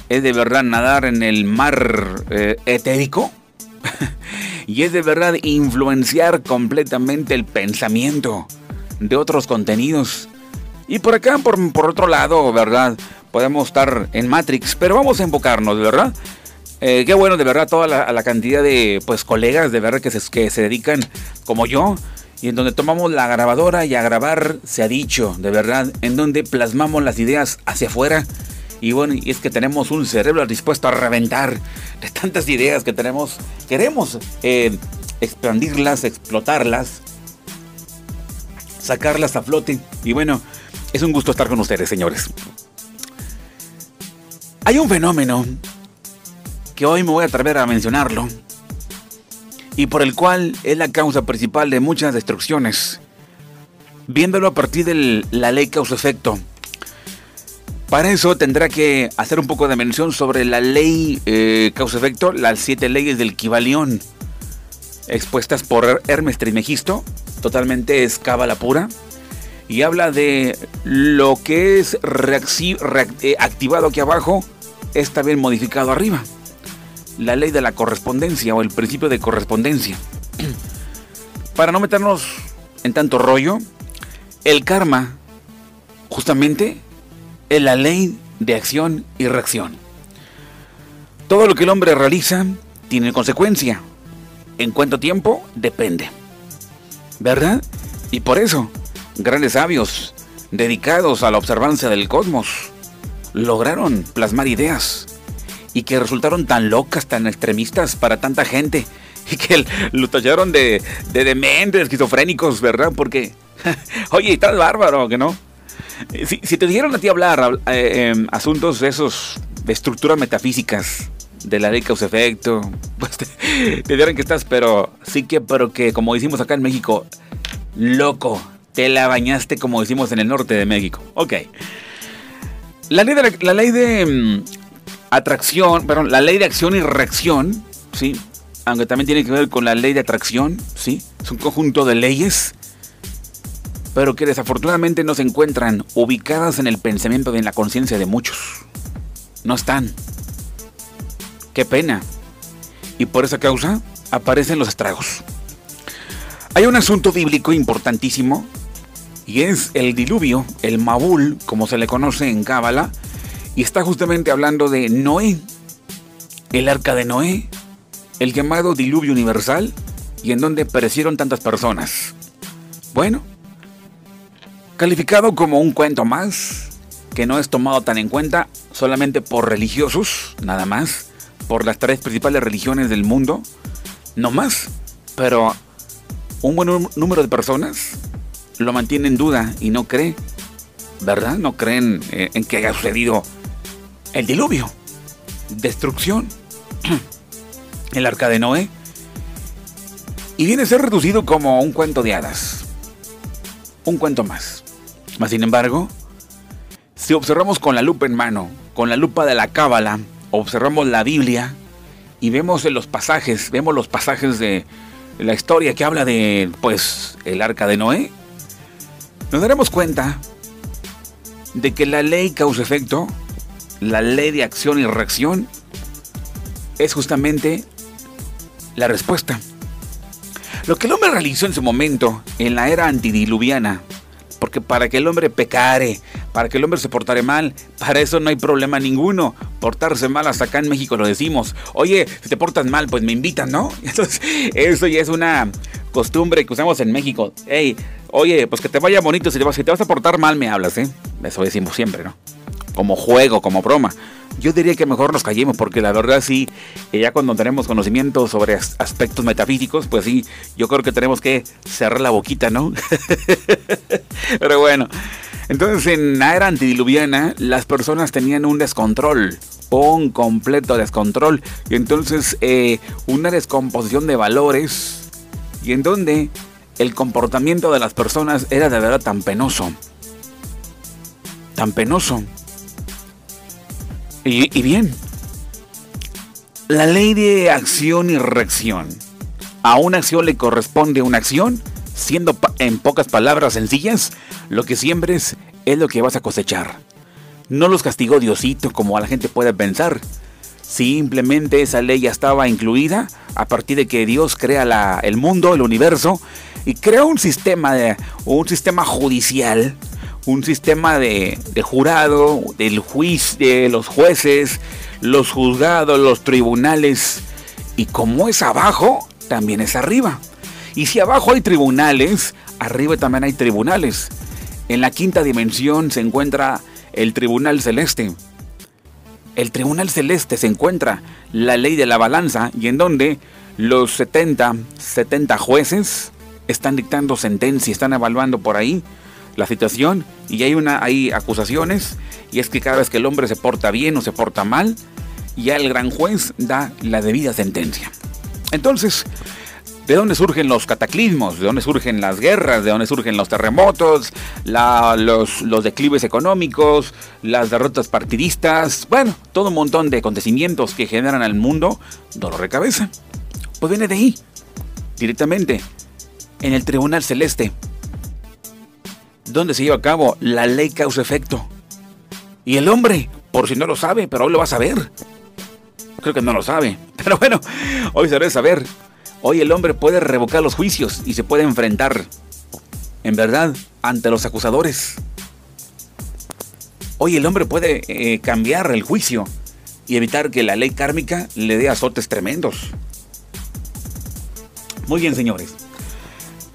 es de verdad nadar en el mar eh, etérico [LAUGHS] y es de verdad influenciar completamente el pensamiento de otros contenidos. Y por acá, por, otro lado, ¿verdad? Podemos estar en Matrix, pero vamos a enfocarnos, ¿verdad? Eh, qué bueno, de verdad, toda la, cantidad de pues colegas, de verdad, que se, que se dedican como yo y en donde tomamos la grabadora y a grabar se ha dicho, de verdad, en donde plasmamos las ideas hacia afuera. Y bueno, y es que tenemos un cerebro dispuesto a reventar de tantas ideas que tenemos. Queremos eh, expandirlas, explotarlas, sacarlas a flote. Y bueno, es un gusto estar con ustedes, señores. Hay un fenómeno que hoy me voy a atrever a mencionarlo y por el cual es la causa principal de muchas destrucciones, viéndolo a partir de la ley causa-efecto. Para eso tendrá que hacer un poco de mención sobre la ley eh, causa-efecto, las siete leyes del Kibalión, expuestas por Hermes Trismegisto, totalmente es cábala pura, y habla de lo que es eh, activado aquí abajo, está bien modificado arriba la ley de la correspondencia o el principio de correspondencia. [CLEARS THROAT] Para no meternos en tanto rollo, el karma justamente es la ley de acción y reacción. Todo lo que el hombre realiza tiene consecuencia. En cuánto tiempo depende. ¿Verdad? Y por eso, grandes sabios dedicados a la observancia del cosmos lograron plasmar ideas y que resultaron tan locas, tan extremistas para tanta gente [LAUGHS] y que lo tallaron de, de dementes, esquizofrénicos, ¿verdad? Porque, [LAUGHS] oye, estás bárbaro, ¿que no? Si, te dijeron a ti hablar eh, em, asuntos de esos, de estructuras metafísicas, de la ley causa-efecto, [LAUGHS] pues te, te que estás, pero sí que, pero que, como decimos acá en México, loco, te la bañaste como decimos en el norte de México. Ok. La ley de, la ley de em, atracción, perdón, la ley de acción y reacción, ¿sí? Aunque también tiene que ver con la ley de atracción, ¿sí? Es un conjunto de leyes, pero que desafortunadamente no se encuentran ubicadas en el pensamiento y en la conciencia de muchos. No están. Qué pena. Y por esa causa aparecen los estragos. Hay un asunto bíblico importantísimo y es el diluvio, el Mabul, como se le conoce en Cábala, y está justamente hablando de Noé, el arca de Noé, el llamado diluvio universal, y en donde perecieron tantas personas. Bueno, calificado como un cuento más, que no es tomado tan en cuenta solamente por religiosos, nada más, por las tres principales religiones del mundo, no más, pero un buen número de personas lo mantiene en duda y no cree, ¿verdad? No creen eh, en que haya sucedido el diluvio, destrucción, el arca de Noé, y viene a ser reducido como un cuento de hadas, un cuento más. Mas sin embargo, si observamos con la lupa en mano, con la lupa de la cábala, observamos la Biblia y vemos en los pasajes, vemos los pasajes de la historia que habla de, pues, el arca de Noé, nos daremos cuenta de que la ley causa-efecto, la ley de acción y reacción, es justamente la respuesta. Lo que el hombre realizó en su momento, en la era antidiluviana, porque para que el hombre pecare, para que el hombre se portare mal, para eso no hay problema ninguno. Portarse mal, hasta acá en México lo decimos. Oye, si te portas mal, pues me invitan, ¿no? [LAUGHS] Entonces, eso ya es una costumbre que usamos en México. Hey, oye, pues que te vaya bonito, si te vas, si te vas a portar mal, me hablas, ¿eh? Eso decimos siempre, ¿no? Como juego, como broma. Yo diría que mejor nos callemos, porque la verdad sí, eh, ya cuando tenemos conocimiento sobre aspectos metafísicos, pues sí, yo creo que tenemos que cerrar la boquita, ¿no? [LAUGHS] Pero bueno, entonces en la era antidiluviana las personas tenían un descontrol, un completo descontrol, y entonces eh, una descomposición de valores, y en donde el comportamiento de las personas era de verdad tan penoso, tan penoso y, bien, la ley de acción y reacción. A una acción le corresponde una acción, siendo en pocas palabras sencillas, lo que siembres es lo que vas a cosechar. No los castigó Diosito como a la gente puede pensar. Simplemente esa ley ya estaba incluida a partir de que Dios crea el mundo, el universo, y crea un sistema, de, un sistema judicial un sistema de, jurado, del juicio, de los jueces, los juzgados, los tribunales. Y como es abajo, también es arriba. Y si abajo hay tribunales, arriba también hay tribunales. En la quinta dimensión se encuentra el tribunal celeste. El tribunal celeste se encuentra la ley de la balanza y en donde los 70, 70 jueces están dictando sentencia, están evaluando por ahí la situación y hay una hay acusaciones y es que cada vez que el hombre se porta bien o se porta mal, ya el gran juez da la debida sentencia. Entonces, ¿de dónde surgen los cataclismos? ¿De dónde surgen las guerras? ¿De dónde surgen los terremotos? los, los declives económicos? ¿Las derrotas partidistas? Bueno, todo un montón de acontecimientos que generan al mundo dolor de cabeza. Pues viene de ahí, directamente, en el Tribunal Celeste donde se lleva a cabo la ley causa-efecto. Y el hombre, por si no lo sabe, pero hoy lo va a saber. Creo que no lo sabe. [LAUGHS] Pero bueno, hoy se debe saber. Hoy el hombre puede revocar los juicios y se puede enfrentar, en verdad, ante los acusadores. Hoy el hombre puede eh, cambiar el juicio y evitar que la ley kármica le dé azotes tremendos. Muy bien, señores.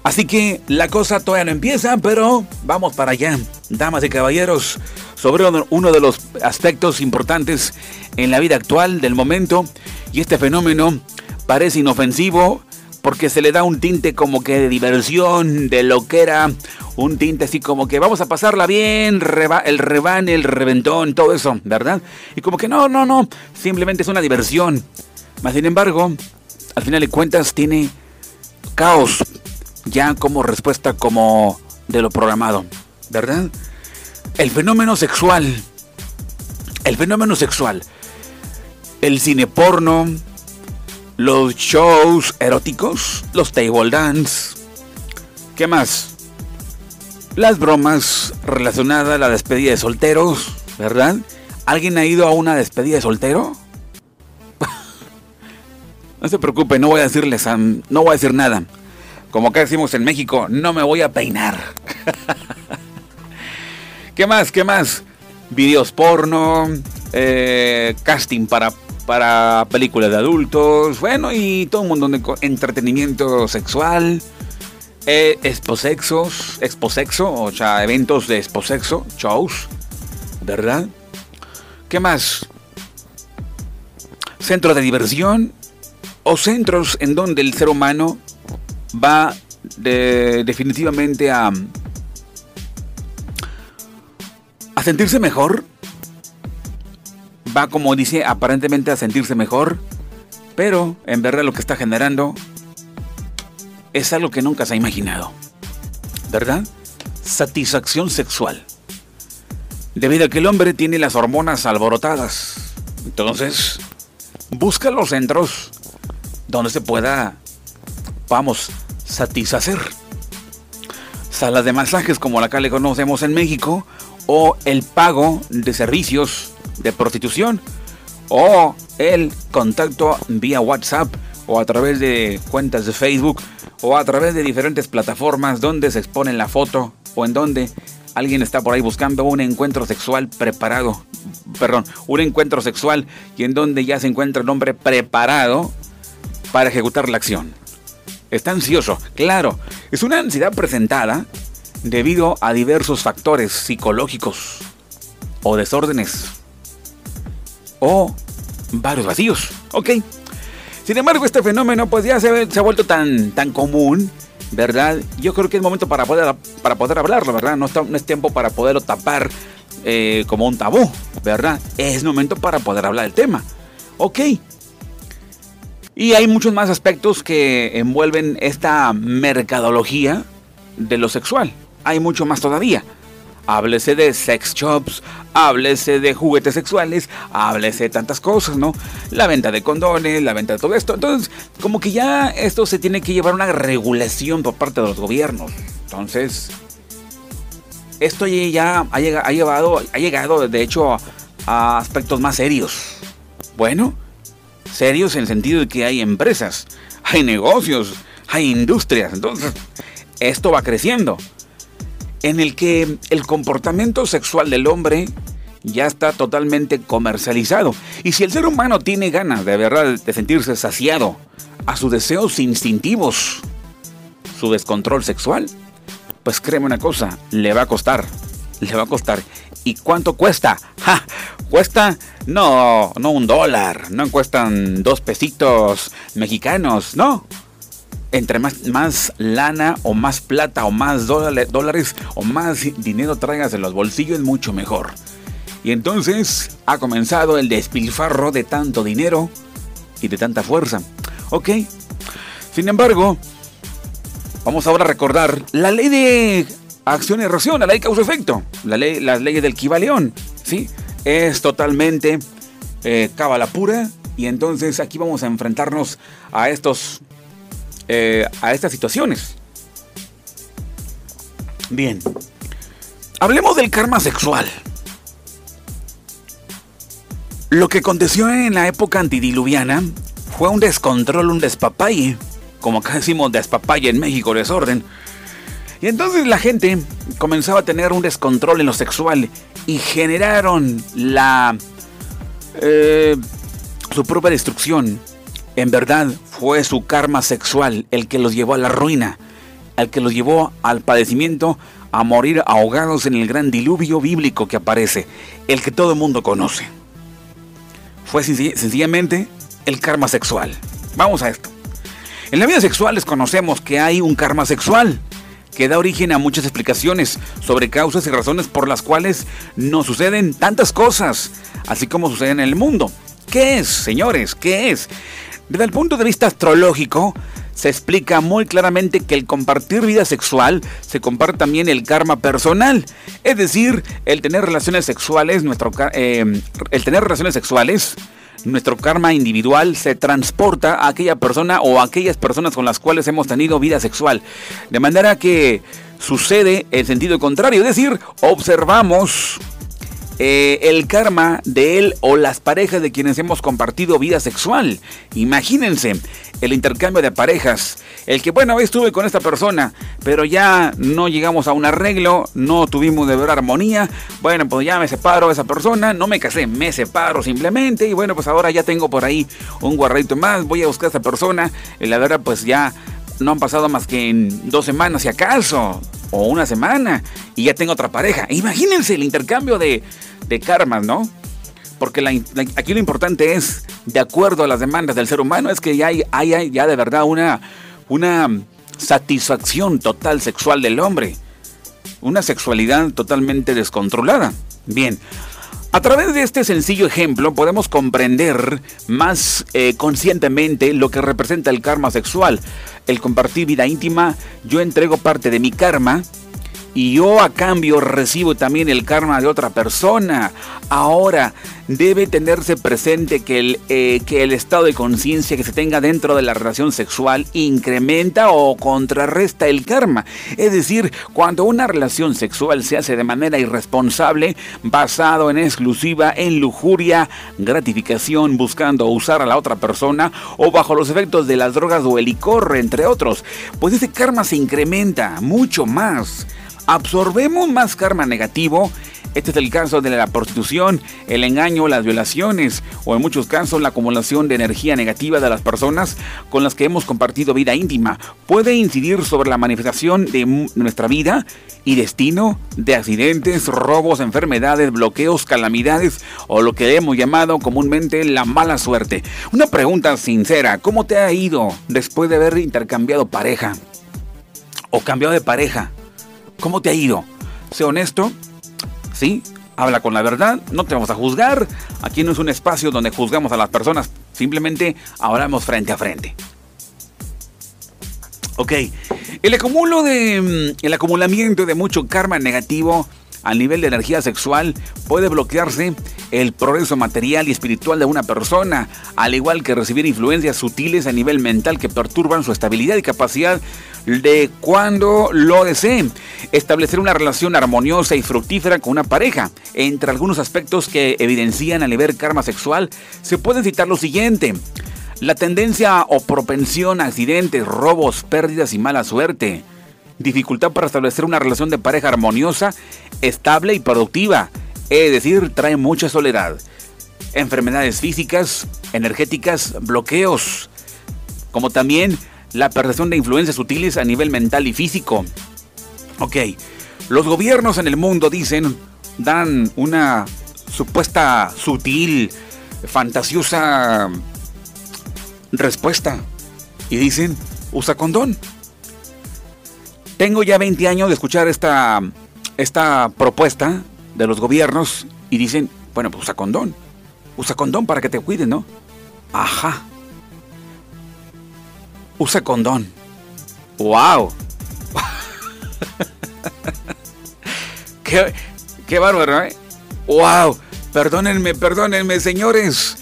Así que la cosa todavía no empieza, pero vamos para allá. Damas y caballeros, sobre uno de los aspectos importantes en la vida actual del momento, y este fenómeno parece inofensivo porque se le da un tinte como que de diversión, de lo que era, un tinte así como que vamos a pasarla bien, el rebane, el reventón, todo eso, ¿verdad? Y como que no, no, no, simplemente es una diversión. Más sin embargo, al final de cuentas tiene caos ya como respuesta como de lo programado, ¿verdad? El fenómeno sexual, el fenómeno sexual, el cine porno, los shows eróticos, los table dance, ¿qué más? Las bromas relacionadas a la despedida de solteros, ¿verdad? ¿Alguien ha ido a una despedida de soltero? [LAUGHS] no se preocupe, no voy a decirles, no voy a decir nada. Como acá decimos en México, no me voy a peinar. [LAUGHS] ¿Qué más? ¿Qué más? Videos porno, eh, casting para, para películas de adultos, bueno, y todo un montón de entretenimiento sexual, eh, exposexos, exposexo, o sea, eventos de exposexo, shows, ¿verdad? ¿Qué más? Centros de diversión o centros en donde el ser humano va definitivamente a, a sentirse mejor. Va, como dice, aparentemente a sentirse mejor. Pero en verdad lo que está generando es algo que nunca se ha imaginado. ¿Verdad? Satisfacción sexual. Debido a que el hombre tiene las hormonas alborotadas. Entonces, busca los centros donde se pueda podamos satisfacer. Salas de masajes como la que le conocemos en México, o el pago de servicios de prostitución, o el contacto vía WhatsApp, o a través de cuentas de Facebook, o a través de diferentes plataformas donde se expone la foto, o en donde alguien está por ahí buscando un encuentro sexual preparado, perdón, un encuentro sexual y en donde ya se encuentra el hombre preparado para ejecutar la acción. Está ansioso, claro, es una ansiedad presentada debido a diversos factores psicológicos o desórdenes o varios vacíos, ¿ok? Sin embargo, este fenómeno pues ya se, ha vuelto tan, tan común ¿verdad? Yo creo que es momento para poder, para poder hablarlo, ¿verdad? No, no es tiempo para poderlo tapar eh, como un tabú, ¿verdad? Es momento para poder hablar del tema. Ok. Y hay muchos más aspectos que envuelven esta mercadología de lo sexual. Hay mucho más todavía. Háblese de sex shops, háblese de juguetes sexuales, háblese de tantas cosas, ¿no? La venta de condones, la venta de todo esto. Entonces, como que ya esto se tiene que llevar una regulación por parte de los gobiernos. Entonces, esto ya ha, llevado, ha llegado, de hecho, a aspectos más serios. Bueno, serios en el sentido de que hay empresas, hay negocios, hay industrias. Entonces, esto va creciendo en el que el comportamiento sexual del hombre ya está totalmente comercializado. Y si el ser humano tiene ganas de verdad de sentirse saciado a sus deseos instintivos, su descontrol sexual, pues créeme una cosa, le va a costar. Le va a costar. ¿Y cuánto cuesta? [LAUGHS] ¡Ja! Cuesta, no, no un dólar, no cuestan dos pesitos mexicanos, no entre más, más lana o más plata o más dólares o más dinero traigas en los bolsillos, mucho mejor. Y entonces ha comenzado el despilfarro de tanto dinero y de tanta fuerza. Ok. Sin embargo, vamos ahora a recordar la ley de acción y reacción, la ley causa-efecto, la ley, las leyes del Kibaleón. ¿sí? Es totalmente eh, pura. Y entonces aquí vamos a enfrentarnos a estos eh, a estas situaciones. Bien, hablemos del karma sexual. Lo que aconteció en la época antidiluviana fue un descontrol, un despapalle, como acá decimos despapalle en México, desorden. Y entonces la gente comenzaba a tener un descontrol en lo sexual y generaron la eh, su propia destrucción en verdad fue su karma sexual el que los llevó a la ruina, el que los llevó al padecimiento, a morir ahogados en el gran diluvio bíblico que aparece, el que todo el mundo conoce. Fue sencillamente el karma sexual. Vamos a esto. En la vida sexual les conocemos que hay un karma sexual que da origen a muchas explicaciones sobre causas y razones por las cuales nos suceden tantas cosas, así como suceden en el mundo. ¿Qué es, señores? ¿Qué es? Desde el punto de vista astrológico, se explica muy claramente que el compartir vida sexual se comparte también el karma personal. Es decir, el tener relaciones sexuales, nuestro, eh, el tener relaciones sexuales, nuestro karma individual se transporta a aquella persona o a aquellas personas con las cuales hemos tenido vida sexual. De manera que sucede el sentido contrario, es decir, observamos eh, el karma de él o las parejas de quienes hemos compartido vida sexual. Imagínense el intercambio de parejas. El que, bueno, estuve con esta persona, pero ya no llegamos a un arreglo, no tuvimos de ver armonía. Bueno, pues ya me separo de esa persona, no me casé, me separo simplemente. Y bueno, pues ahora ya tengo por ahí un guarrito más, voy a buscar a esa persona. Y la verdad, pues ya no han pasado más que en dos semanas, si acaso, o una semana, y ya tengo otra pareja. Imagínense el intercambio de, de karmas, ¿no? Porque aquí lo importante es, de acuerdo a las demandas del ser humano, es que ya hay, hay, ya de verdad una, una satisfacción total sexual del hombre. Una sexualidad totalmente descontrolada. Bien, a través de este sencillo ejemplo podemos comprender más eh, conscientemente lo que representa el karma sexual. El compartir vida íntima, yo entrego parte de mi karma y yo a cambio recibo también el karma de otra persona. Ahora, debe tenerse presente que el, eh, que el estado de conciencia que se tenga dentro de la relación sexual incrementa o contrarresta el karma. Es decir, cuando una relación sexual se hace de manera irresponsable, basado en exclusiva en lujuria, gratificación, buscando usar a la otra persona o bajo los efectos de las drogas o el licor, entre otros, pues ese karma se incrementa mucho más absorbemos más karma negativo. Este es el caso de la prostitución, el engaño, las violaciones o en muchos casos la acumulación de energía negativa de las personas con las que hemos compartido vida íntima. Puede incidir sobre la manifestación de nuestra vida y destino de accidentes, robos, enfermedades, bloqueos, calamidades o lo que hemos llamado comúnmente la mala suerte. Una pregunta sincera, ¿cómo te ha ido después de haber intercambiado pareja? ¿O cambiado de pareja? ¿Cómo te ha ido? Sé honesto, ¿sí? Habla con la verdad, no te vamos a juzgar. Aquí no es un espacio donde juzgamos a las personas, simplemente hablamos frente a frente. Ok, el acumulo de. Mm, el acumulamiento de mucho karma negativo a nivel de energía sexual puede bloquearse el progreso material y espiritual de una persona, al igual que recibir influencias sutiles a nivel mental que perturban su estabilidad y capacidad de cuando lo deseen. Establecer una relación armoniosa y fructífera con una pareja. Entre algunos aspectos que evidencian a nivel karma sexual, se puede citar lo siguiente. La tendencia o propensión a accidentes, robos, pérdidas y mala suerte. Dificultad para establecer una relación de pareja armoniosa, estable y productiva. Es decir, trae mucha soledad. Enfermedades físicas, energéticas, bloqueos. Como también la percepción de influencias sutiles a nivel mental y físico. Ok, los gobiernos en el mundo dicen, dan una supuesta sutil, fantasiosa respuesta y dicen, usa condón. Tengo ya 20 años de escuchar esta, esta propuesta de los gobiernos y dicen, bueno, pues usa condón. Usa condón para que te cuiden, ¿no? Ajá usa condón. ¡Wow! [LAUGHS] qué, qué bárbaro, ¿eh? ¡Wow! Perdónenme, perdónenme, señores.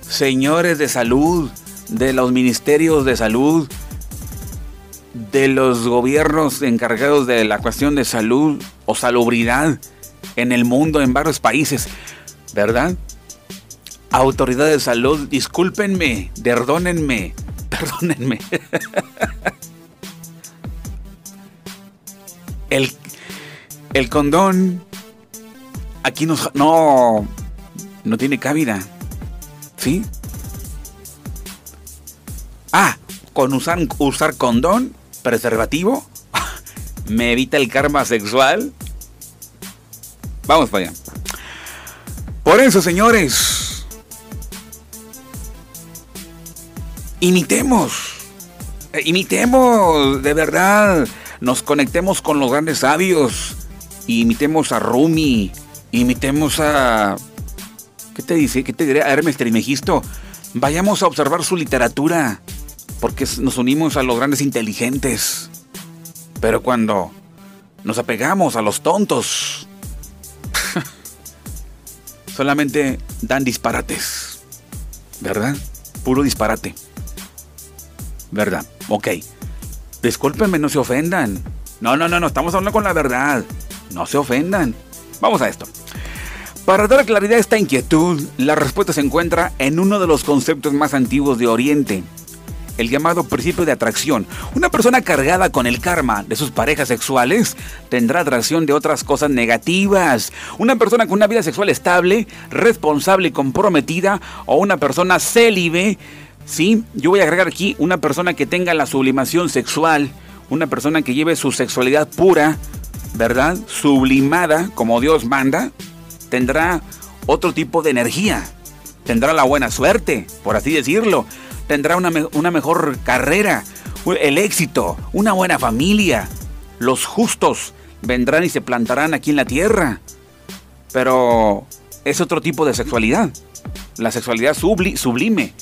Señores de salud, de los ministerios de salud, de los gobiernos encargados de la cuestión de salud o salubridad en el mundo, en varios países, ¿verdad? Autoridades de salud, discúlpenme, perdónenme, [LAUGHS] Perdónenme. El, el condón aquí no, no, no tiene cabida. ¿Sí? Ah, con usar, usar condón, preservativo, me evita el karma sexual. Vamos para allá. Por eso, señores, imitemos, eh, imitemos, de verdad, nos conectemos con los grandes sabios, imitemos a Rumi, imitemos a... ¿Qué te dice? ¿Qué te diré? A Hermes Trimegisto. Vayamos a observar su literatura, porque nos unimos a los grandes inteligentes. Pero cuando nos apegamos a los tontos, [LAUGHS] solamente dan disparates, ¿verdad? Puro disparate. ¿verdad? Ok. Discúlpenme, no se ofendan. No, no, no, no, estamos hablando con la verdad. No se ofendan. Vamos a esto. Para dar claridad a esta inquietud, la respuesta se encuentra en uno de los conceptos más antiguos de Oriente, el llamado principio de atracción. Una persona cargada con el karma de sus parejas sexuales tendrá atracción de otras cosas negativas. Una persona con una vida sexual estable, responsable y comprometida, o una persona célibe ¿sí? Yo voy a agregar aquí una persona que tenga la sublimación sexual, una persona que lleve su sexualidad pura, ¿verdad? Sublimada, como Dios manda, tendrá otro tipo de energía, tendrá la buena suerte, por así decirlo, tendrá una, una mejor carrera, el éxito, una buena familia, los justos vendrán y se plantarán aquí en la tierra. Pero es otro tipo de sexualidad, la sexualidad sublime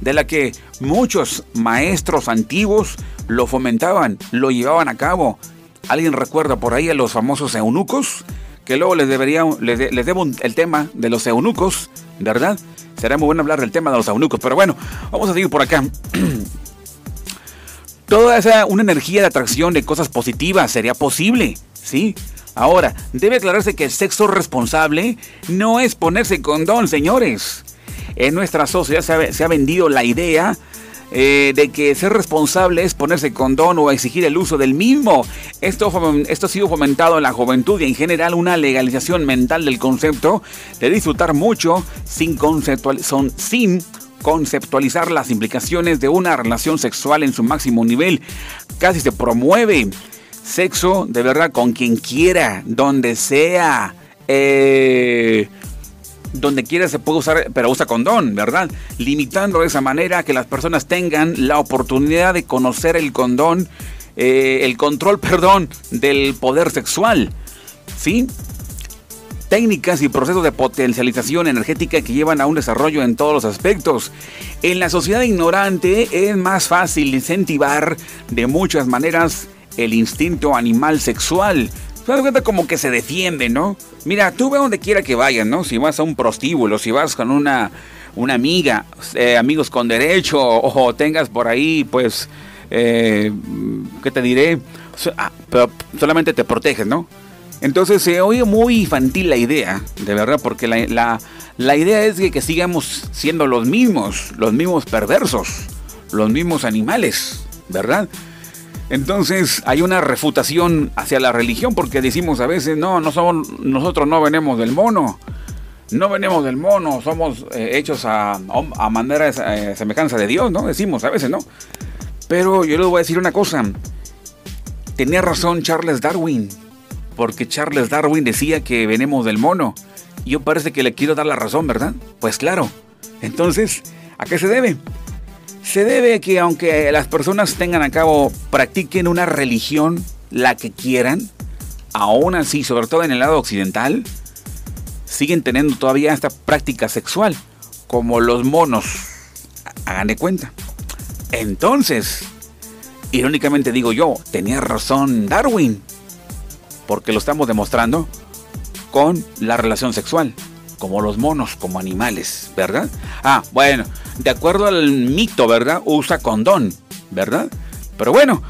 de la que muchos maestros antiguos lo fomentaban, lo llevaban a cabo ¿Alguien recuerda por ahí a los famosos eunucos? Que luego les, debería, les, debo el tema de los eunucos, ¿verdad? Será muy bueno hablar del tema de los eunucos, pero bueno, vamos a seguir por acá. [CLEARS THROAT] Toda esa, una energía de atracción de cosas positivas sería posible, ¿sí? Ahora, debe aclararse que el sexo responsable no es ponerse condón, señores. En nuestra sociedad se ha, vendido la idea eh, de que ser responsable es ponerse condón o exigir el uso del mismo. Esto, esto ha sido fomentado en la juventud y en general una legalización mental del concepto de disfrutar mucho sin, son, sin conceptualizar las implicaciones de una relación sexual en su máximo nivel. Casi se promueve sexo de verdad con quien quiera, donde sea. Eh, donde quiera se puede usar, pero usa condón, ¿verdad? Limitando de esa manera que las personas tengan la oportunidad de conocer el condón, eh, el control, [LAUGHS] perdón, del poder sexual. ¿Sí? Técnicas y procesos de potencialización energética que llevan a un desarrollo en todos los aspectos. En la sociedad ignorante es más fácil incentivar de muchas maneras el instinto animal sexual te das cuenta como que se defiende, ¿no? Mira, tú ve donde quiera que vayas, ¿no? Si vas a un prostíbulo, si vas con una, una amiga, eh, amigos con derecho, o, tengas por ahí, pues, eh, ¿qué te diré? Ah, pero solamente te proteges, ¿no? Entonces se oye muy infantil la idea, de verdad, porque la, la idea es que, que sigamos siendo los mismos, los mismos perversos, los mismos animales, ¿verdad? Entonces hay una refutación hacia la religión porque decimos a veces, no, no somos, nosotros no venimos del mono. No venimos del mono, somos eh, hechos a, manera de eh, semejanza de Dios, ¿no? Decimos a veces, ¿no? Pero yo les voy a decir una cosa. Tenía razón Charles Darwin, porque Charles Darwin decía que venimos del mono. Yo parece que le quiero dar la razón, ¿verdad? Pues claro. Entonces, ¿a qué se debe? Se debe a que aunque las personas tengan a cabo, practiquen una religión, la que quieran, aún así, sobre todo en el lado occidental, siguen teniendo todavía esta práctica sexual, como los monos. Hagan de cuenta. Entonces, irónicamente digo yo, tenía razón Darwin, porque lo estamos demostrando con la relación sexual como los monos, como animales, ¿verdad? Ah, bueno, de acuerdo al mito, ¿verdad? Usa condón, ¿verdad? Pero bueno,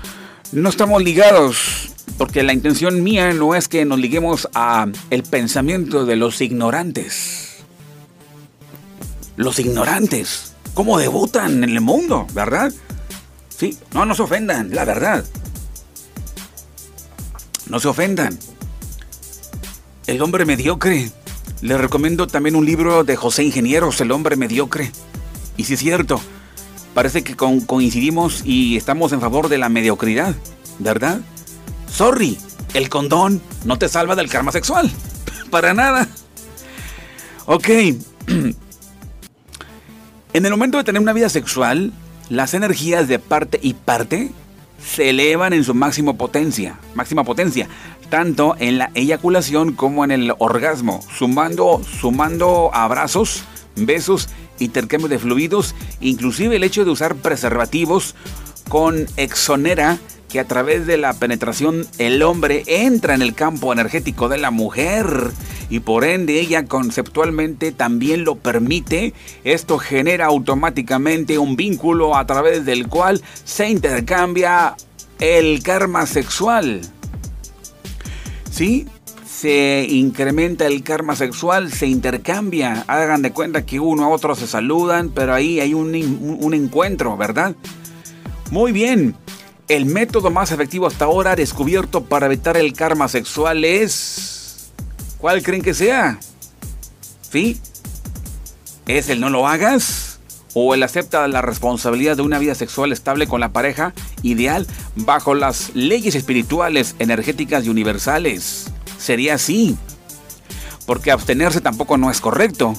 no estamos ligados porque la intención mía no es que nos liguemos a el pensamiento de los ignorantes. Los ignorantes, ¿cómo debutan en el mundo, verdad? Sí, no nos ofendan, la verdad. No se ofendan. El hombre mediocre les recomiendo también un libro de José Ingenieros, El hombre mediocre. Y si es cierto, parece que coincidimos y estamos en favor de la mediocridad, ¿verdad? Sorry, el condón no te salva del karma sexual. [LAUGHS] Para nada. Ok. [CLEARS THROAT] En el momento de tener una vida sexual, las energías de parte y parte se elevan en su máxima potencia, máxima potencia, tanto en la eyaculación como en el orgasmo, sumando, sumando abrazos, besos, intercambio de fluidos, inclusive el hecho de usar preservativos con exonera que a través de la penetración el hombre entra en el campo energético de la mujer y por ende ella conceptualmente también lo permite. Esto genera automáticamente un vínculo a través del cual se intercambia el karma sexual. ¿Sí? Se incrementa el karma sexual, se intercambia. Hagan de cuenta que uno a otro se saludan, pero ahí hay un, un encuentro, ¿verdad? Muy bien. El método más efectivo hasta ahora descubierto para evitar el karma sexual es... ¿Cuál creen que sea? ¿Sí? ¿Es el no lo hagas? ¿O el acepta la responsabilidad de una vida sexual estable con la pareja ideal bajo las leyes espirituales, energéticas y universales? Sería así. Porque abstenerse tampoco no es correcto.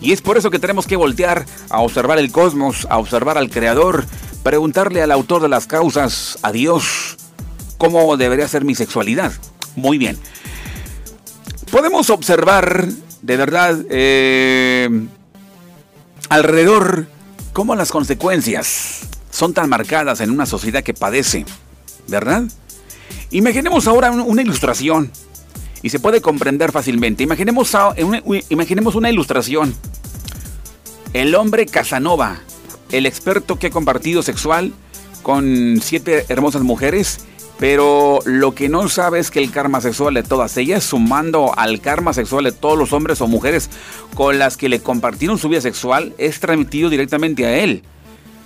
Y es por eso que tenemos que voltear a observar el cosmos, a observar al Creador preguntarle al autor de las causas, a Dios, cómo debería ser mi sexualidad. Muy bien. Podemos observar, de verdad, eh, alrededor cómo las consecuencias son tan marcadas en una sociedad que padece, ¿verdad? Imaginemos ahora una ilustración y se puede comprender fácilmente. Imaginemos, una, imaginemos una ilustración. El hombre Casanova, el experto que ha compartido sexual con siete hermosas mujeres, pero lo que no sabe es que el karma sexual de todas ellas, sumando al karma sexual de todos los hombres o mujeres con las que le compartieron su vida sexual, es transmitido directamente a él.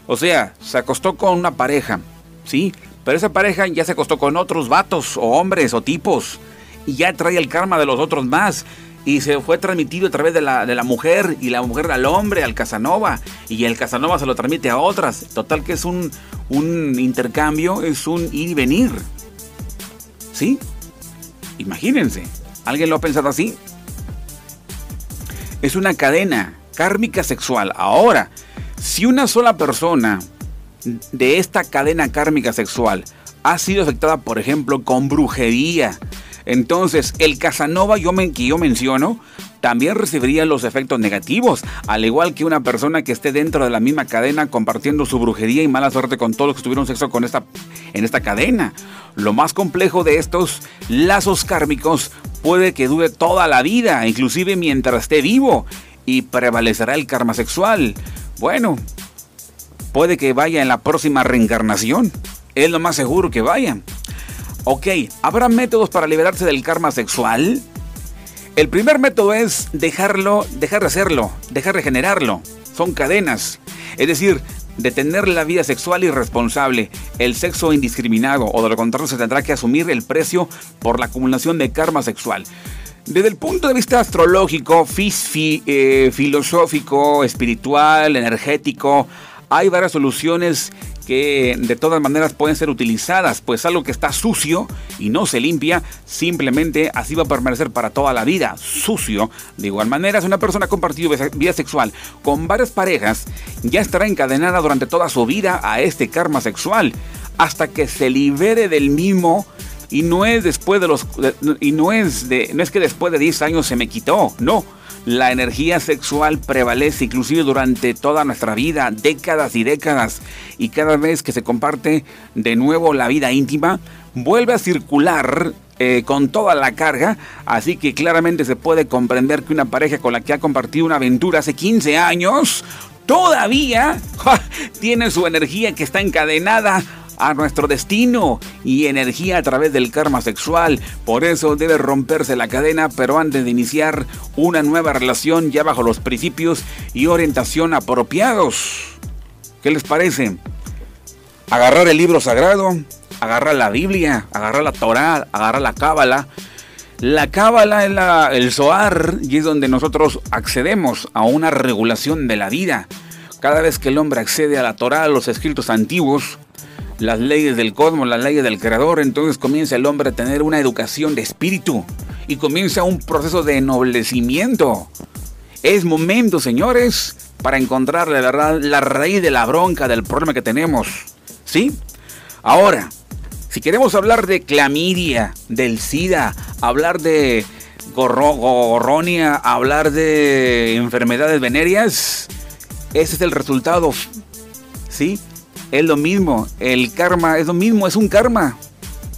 O sea, se acostó con una pareja, ¿sí? Pero esa pareja ya se acostó con otros vatos o hombres o tipos y ya trae el karma de los otros más. Y se fue transmitido a través de la, de la mujer y la mujer al hombre, al Casanova. Y el Casanova se lo transmite a otras. Total que es un, un intercambio, es un ir y venir. ¿Sí? Imagínense. ¿Alguien lo ha pensado así? Es una cadena kármica sexual. Ahora, si una sola persona de esta cadena kármica sexual ha sido afectada, por ejemplo, con brujería, entonces el Casanova yo que yo menciono también recibiría los efectos negativos, al igual que una persona que esté dentro de la misma cadena compartiendo su brujería y mala suerte con todos los que tuvieron sexo con esta, en esta cadena. Lo más complejo de estos lazos kármicos puede que dure toda la vida, inclusive mientras esté vivo, y prevalecerá el karma sexual. Bueno, puede que vaya en la próxima reencarnación. Es lo más seguro que vaya. Ok, ¿habrá métodos para liberarse del karma sexual? El primer método es dejarlo, dejar de hacerlo, dejar de generarlo. Son cadenas. Es decir, detener la vida sexual irresponsable, el sexo indiscriminado o de lo contrario se tendrá que asumir el precio por la acumulación de karma sexual. Desde el punto de vista astrológico, eh, filosófico, espiritual, energético, hay varias soluciones que de todas maneras pueden ser utilizadas, pues algo que está sucio y no se limpia, simplemente así va a permanecer para toda la vida, sucio. De igual manera, si una persona ha compartido vida sexual con varias parejas, ya estará encadenada durante toda su vida a este karma sexual, hasta que se libere del mismo y no es después de los y no es de no es que después de 10 años se me quitó, no la energía sexual prevalece inclusive durante toda nuestra vida, décadas y décadas, y cada vez que se comparte de nuevo la vida íntima, vuelve a circular eh, con toda la carga, así que claramente se puede comprender que una pareja con la que ha compartido una aventura hace 15 años, todavía [LAUGHS] tiene su energía que está encadenada a nuestro destino y energía a través del karma sexual. Por eso debe romperse la cadena, pero antes de iniciar una nueva relación ya bajo los principios y orientación apropiados. ¿Qué les parece? Agarrar el libro sagrado, agarrar la Biblia, agarrar la Torah, agarrar la Cábala. La Cábala es la, el Zohar y es donde nosotros accedemos a una regulación de la vida. Cada vez que el hombre accede a la Torah, a los escritos antiguos, las leyes del cosmos, las leyes del creador, entonces comienza el hombre a tener una educación de espíritu y comienza un proceso de ennoblecimiento. Es momento, señores, para encontrar la verdad, la raíz de la bronca del problema que tenemos. ¿Sí? Ahora, si queremos hablar de clamidia, del SIDA, hablar de gorronia, hablar de enfermedades venéreas, ese es el resultado. ¿Sí? Es lo mismo, el karma es lo mismo, es un karma.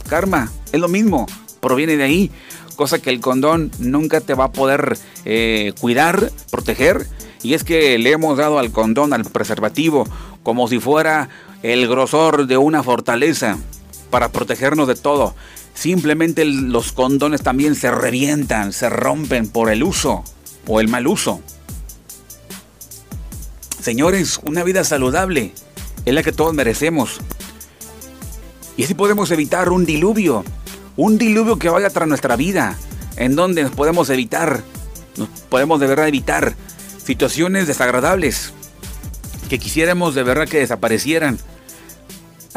Karma, es lo mismo, proviene de ahí. Cosa que el condón nunca te va a poder eh, cuidar, proteger. Y es que le hemos dado al condón, al preservativo, como si fuera el grosor de una fortaleza para protegernos de todo. Simplemente los condones también se revientan, se rompen por el uso o el mal uso. Señores, una vida saludable es la que todos merecemos. Y así podemos evitar un diluvio, un diluvio que vaya tras nuestra vida, en donde nos podemos evitar, nos podemos de verdad evitar situaciones desagradables que quisiéramos de verdad que desaparecieran.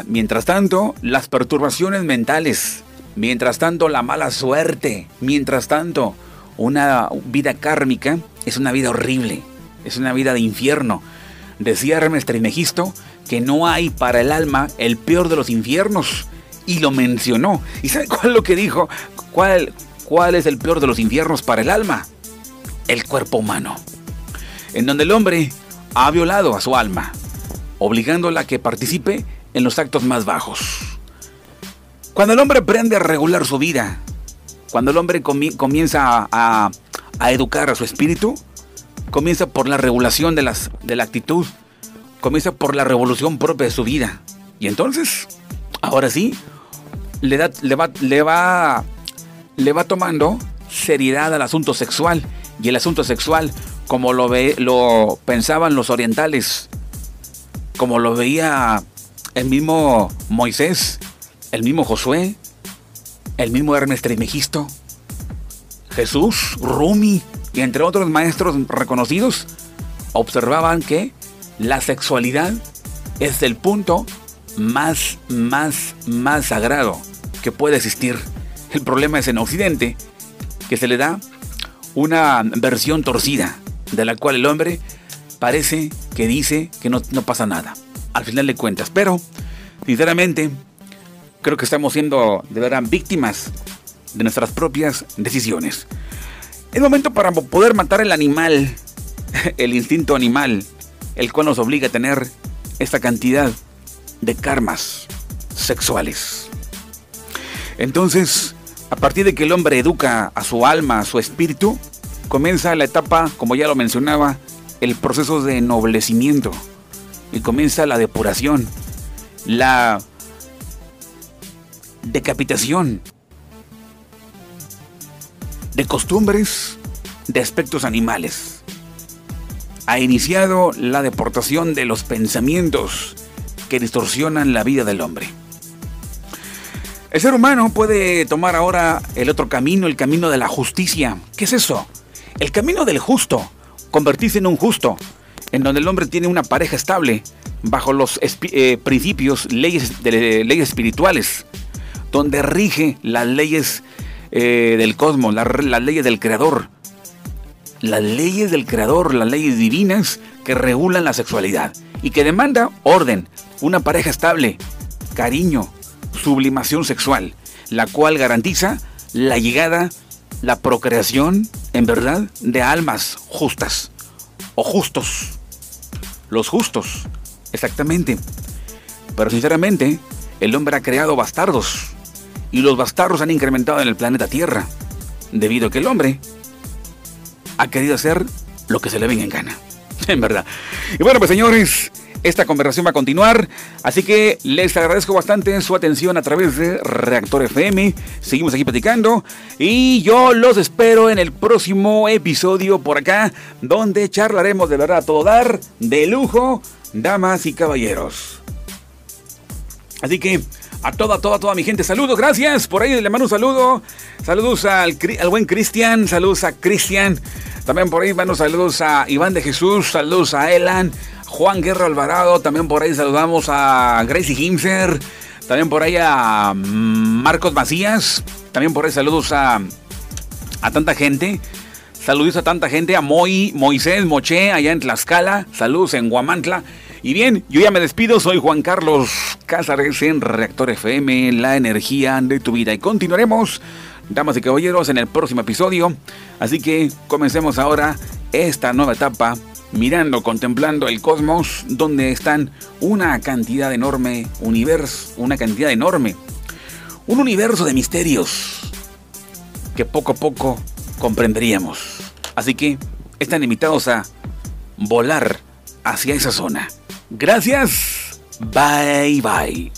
Mientras tanto, las perturbaciones mentales, mientras tanto la mala suerte, mientras tanto una vida kármica es una vida horrible, es una vida de infierno. Decía Hermes Trismegisto que no hay para el alma el peor de los infiernos. Y lo mencionó. ¿Y sabe cuál es lo que dijo? ¿Cuál, ¿Cuál es el peor de los infiernos para el alma? El cuerpo humano. En donde el hombre ha violado a su alma, obligándola a que participe en los actos más bajos. Cuando el hombre aprende a regular su vida, cuando el hombre comienza a, educar a su espíritu, comienza por la regulación de, las, de la actitud, comienza por la revolución propia de su vida. Y entonces, ahora sí, le, da, le, va, le, va, le va tomando seriedad al asunto sexual. Y el asunto sexual, como lo, ve, lo pensaban los orientales, como lo veía el mismo Moisés, el mismo Josué, el mismo Hermes Trismegisto, Jesús, Rumi y entre otros maestros reconocidos, observaban que la sexualidad es el punto más, más, más sagrado que puede existir. El problema es en Occidente, que se le da una versión torcida, de la cual el hombre parece que dice que no, no pasa nada, al final de cuentas. Pero, sinceramente, creo que estamos siendo de verdad víctimas de nuestras propias decisiones. Es momento para poder matar el animal, [LAUGHS] el instinto animal, el cual nos obliga a tener esta cantidad de karmas sexuales. Entonces, a partir de que el hombre educa a su alma, a su espíritu, comienza la etapa, como ya lo mencionaba, el proceso de ennoblecimiento y comienza la depuración, la decapitación de costumbres, de aspectos animales. Ha iniciado la deportación de los pensamientos que distorsionan la vida del hombre. El ser humano puede tomar ahora el otro camino, el camino de la justicia. ¿Qué es eso? El camino del justo, convertirse en un justo, en donde el hombre tiene una pareja estable, bajo los eh, principios, leyes, de, leyes espirituales, donde rige las leyes eh, del cosmos, las leyes del creador. Las leyes del creador, las leyes divinas que regulan la sexualidad y que demanda orden, una pareja estable, cariño, sublimación sexual, la cual garantiza la llegada, la procreación, en verdad, de almas justas o justos. Los justos, exactamente. Pero sinceramente, el hombre ha creado bastardos y los bastardos han incrementado en el planeta Tierra, debido a que el hombre ha querido hacer lo que se le venga en gana. [LAUGHS] En verdad. Y bueno, pues señores, esta conversación va a continuar, así que les agradezco bastante su atención a través de Reactor FM. Seguimos aquí platicando y yo los espero en el próximo episodio por acá, donde charlaremos de verdad a todo dar, de lujo, damas y caballeros. Así que a toda, toda, toda mi gente. Saludos, gracias. Por ahí le mando un saludo. Saludos al, buen Cristian. Saludos a Cristian. También por ahí mando saludos a Iván de Jesús. Saludos a Elan. Juan Guerra Alvarado. También por ahí saludamos a Gracie Himser. También por ahí a Marcos Macías. También por ahí saludos a, a tanta gente. Saludos a tanta gente. A Moy, Moisés Moché allá en Tlaxcala. Saludos en Guamantla. Y bien, yo ya me despido, soy Juan Carlos Cázares en Reactor FM, la energía de tu vida. Y continuaremos, damas y caballeros, en el próximo episodio. Así que comencemos ahora esta nueva etapa mirando, contemplando el cosmos, donde están una cantidad enorme, universo, una cantidad enorme, un universo de misterios que poco a poco comprenderíamos. Así que están invitados a volar hacia esa zona. Gracias. Bye bye.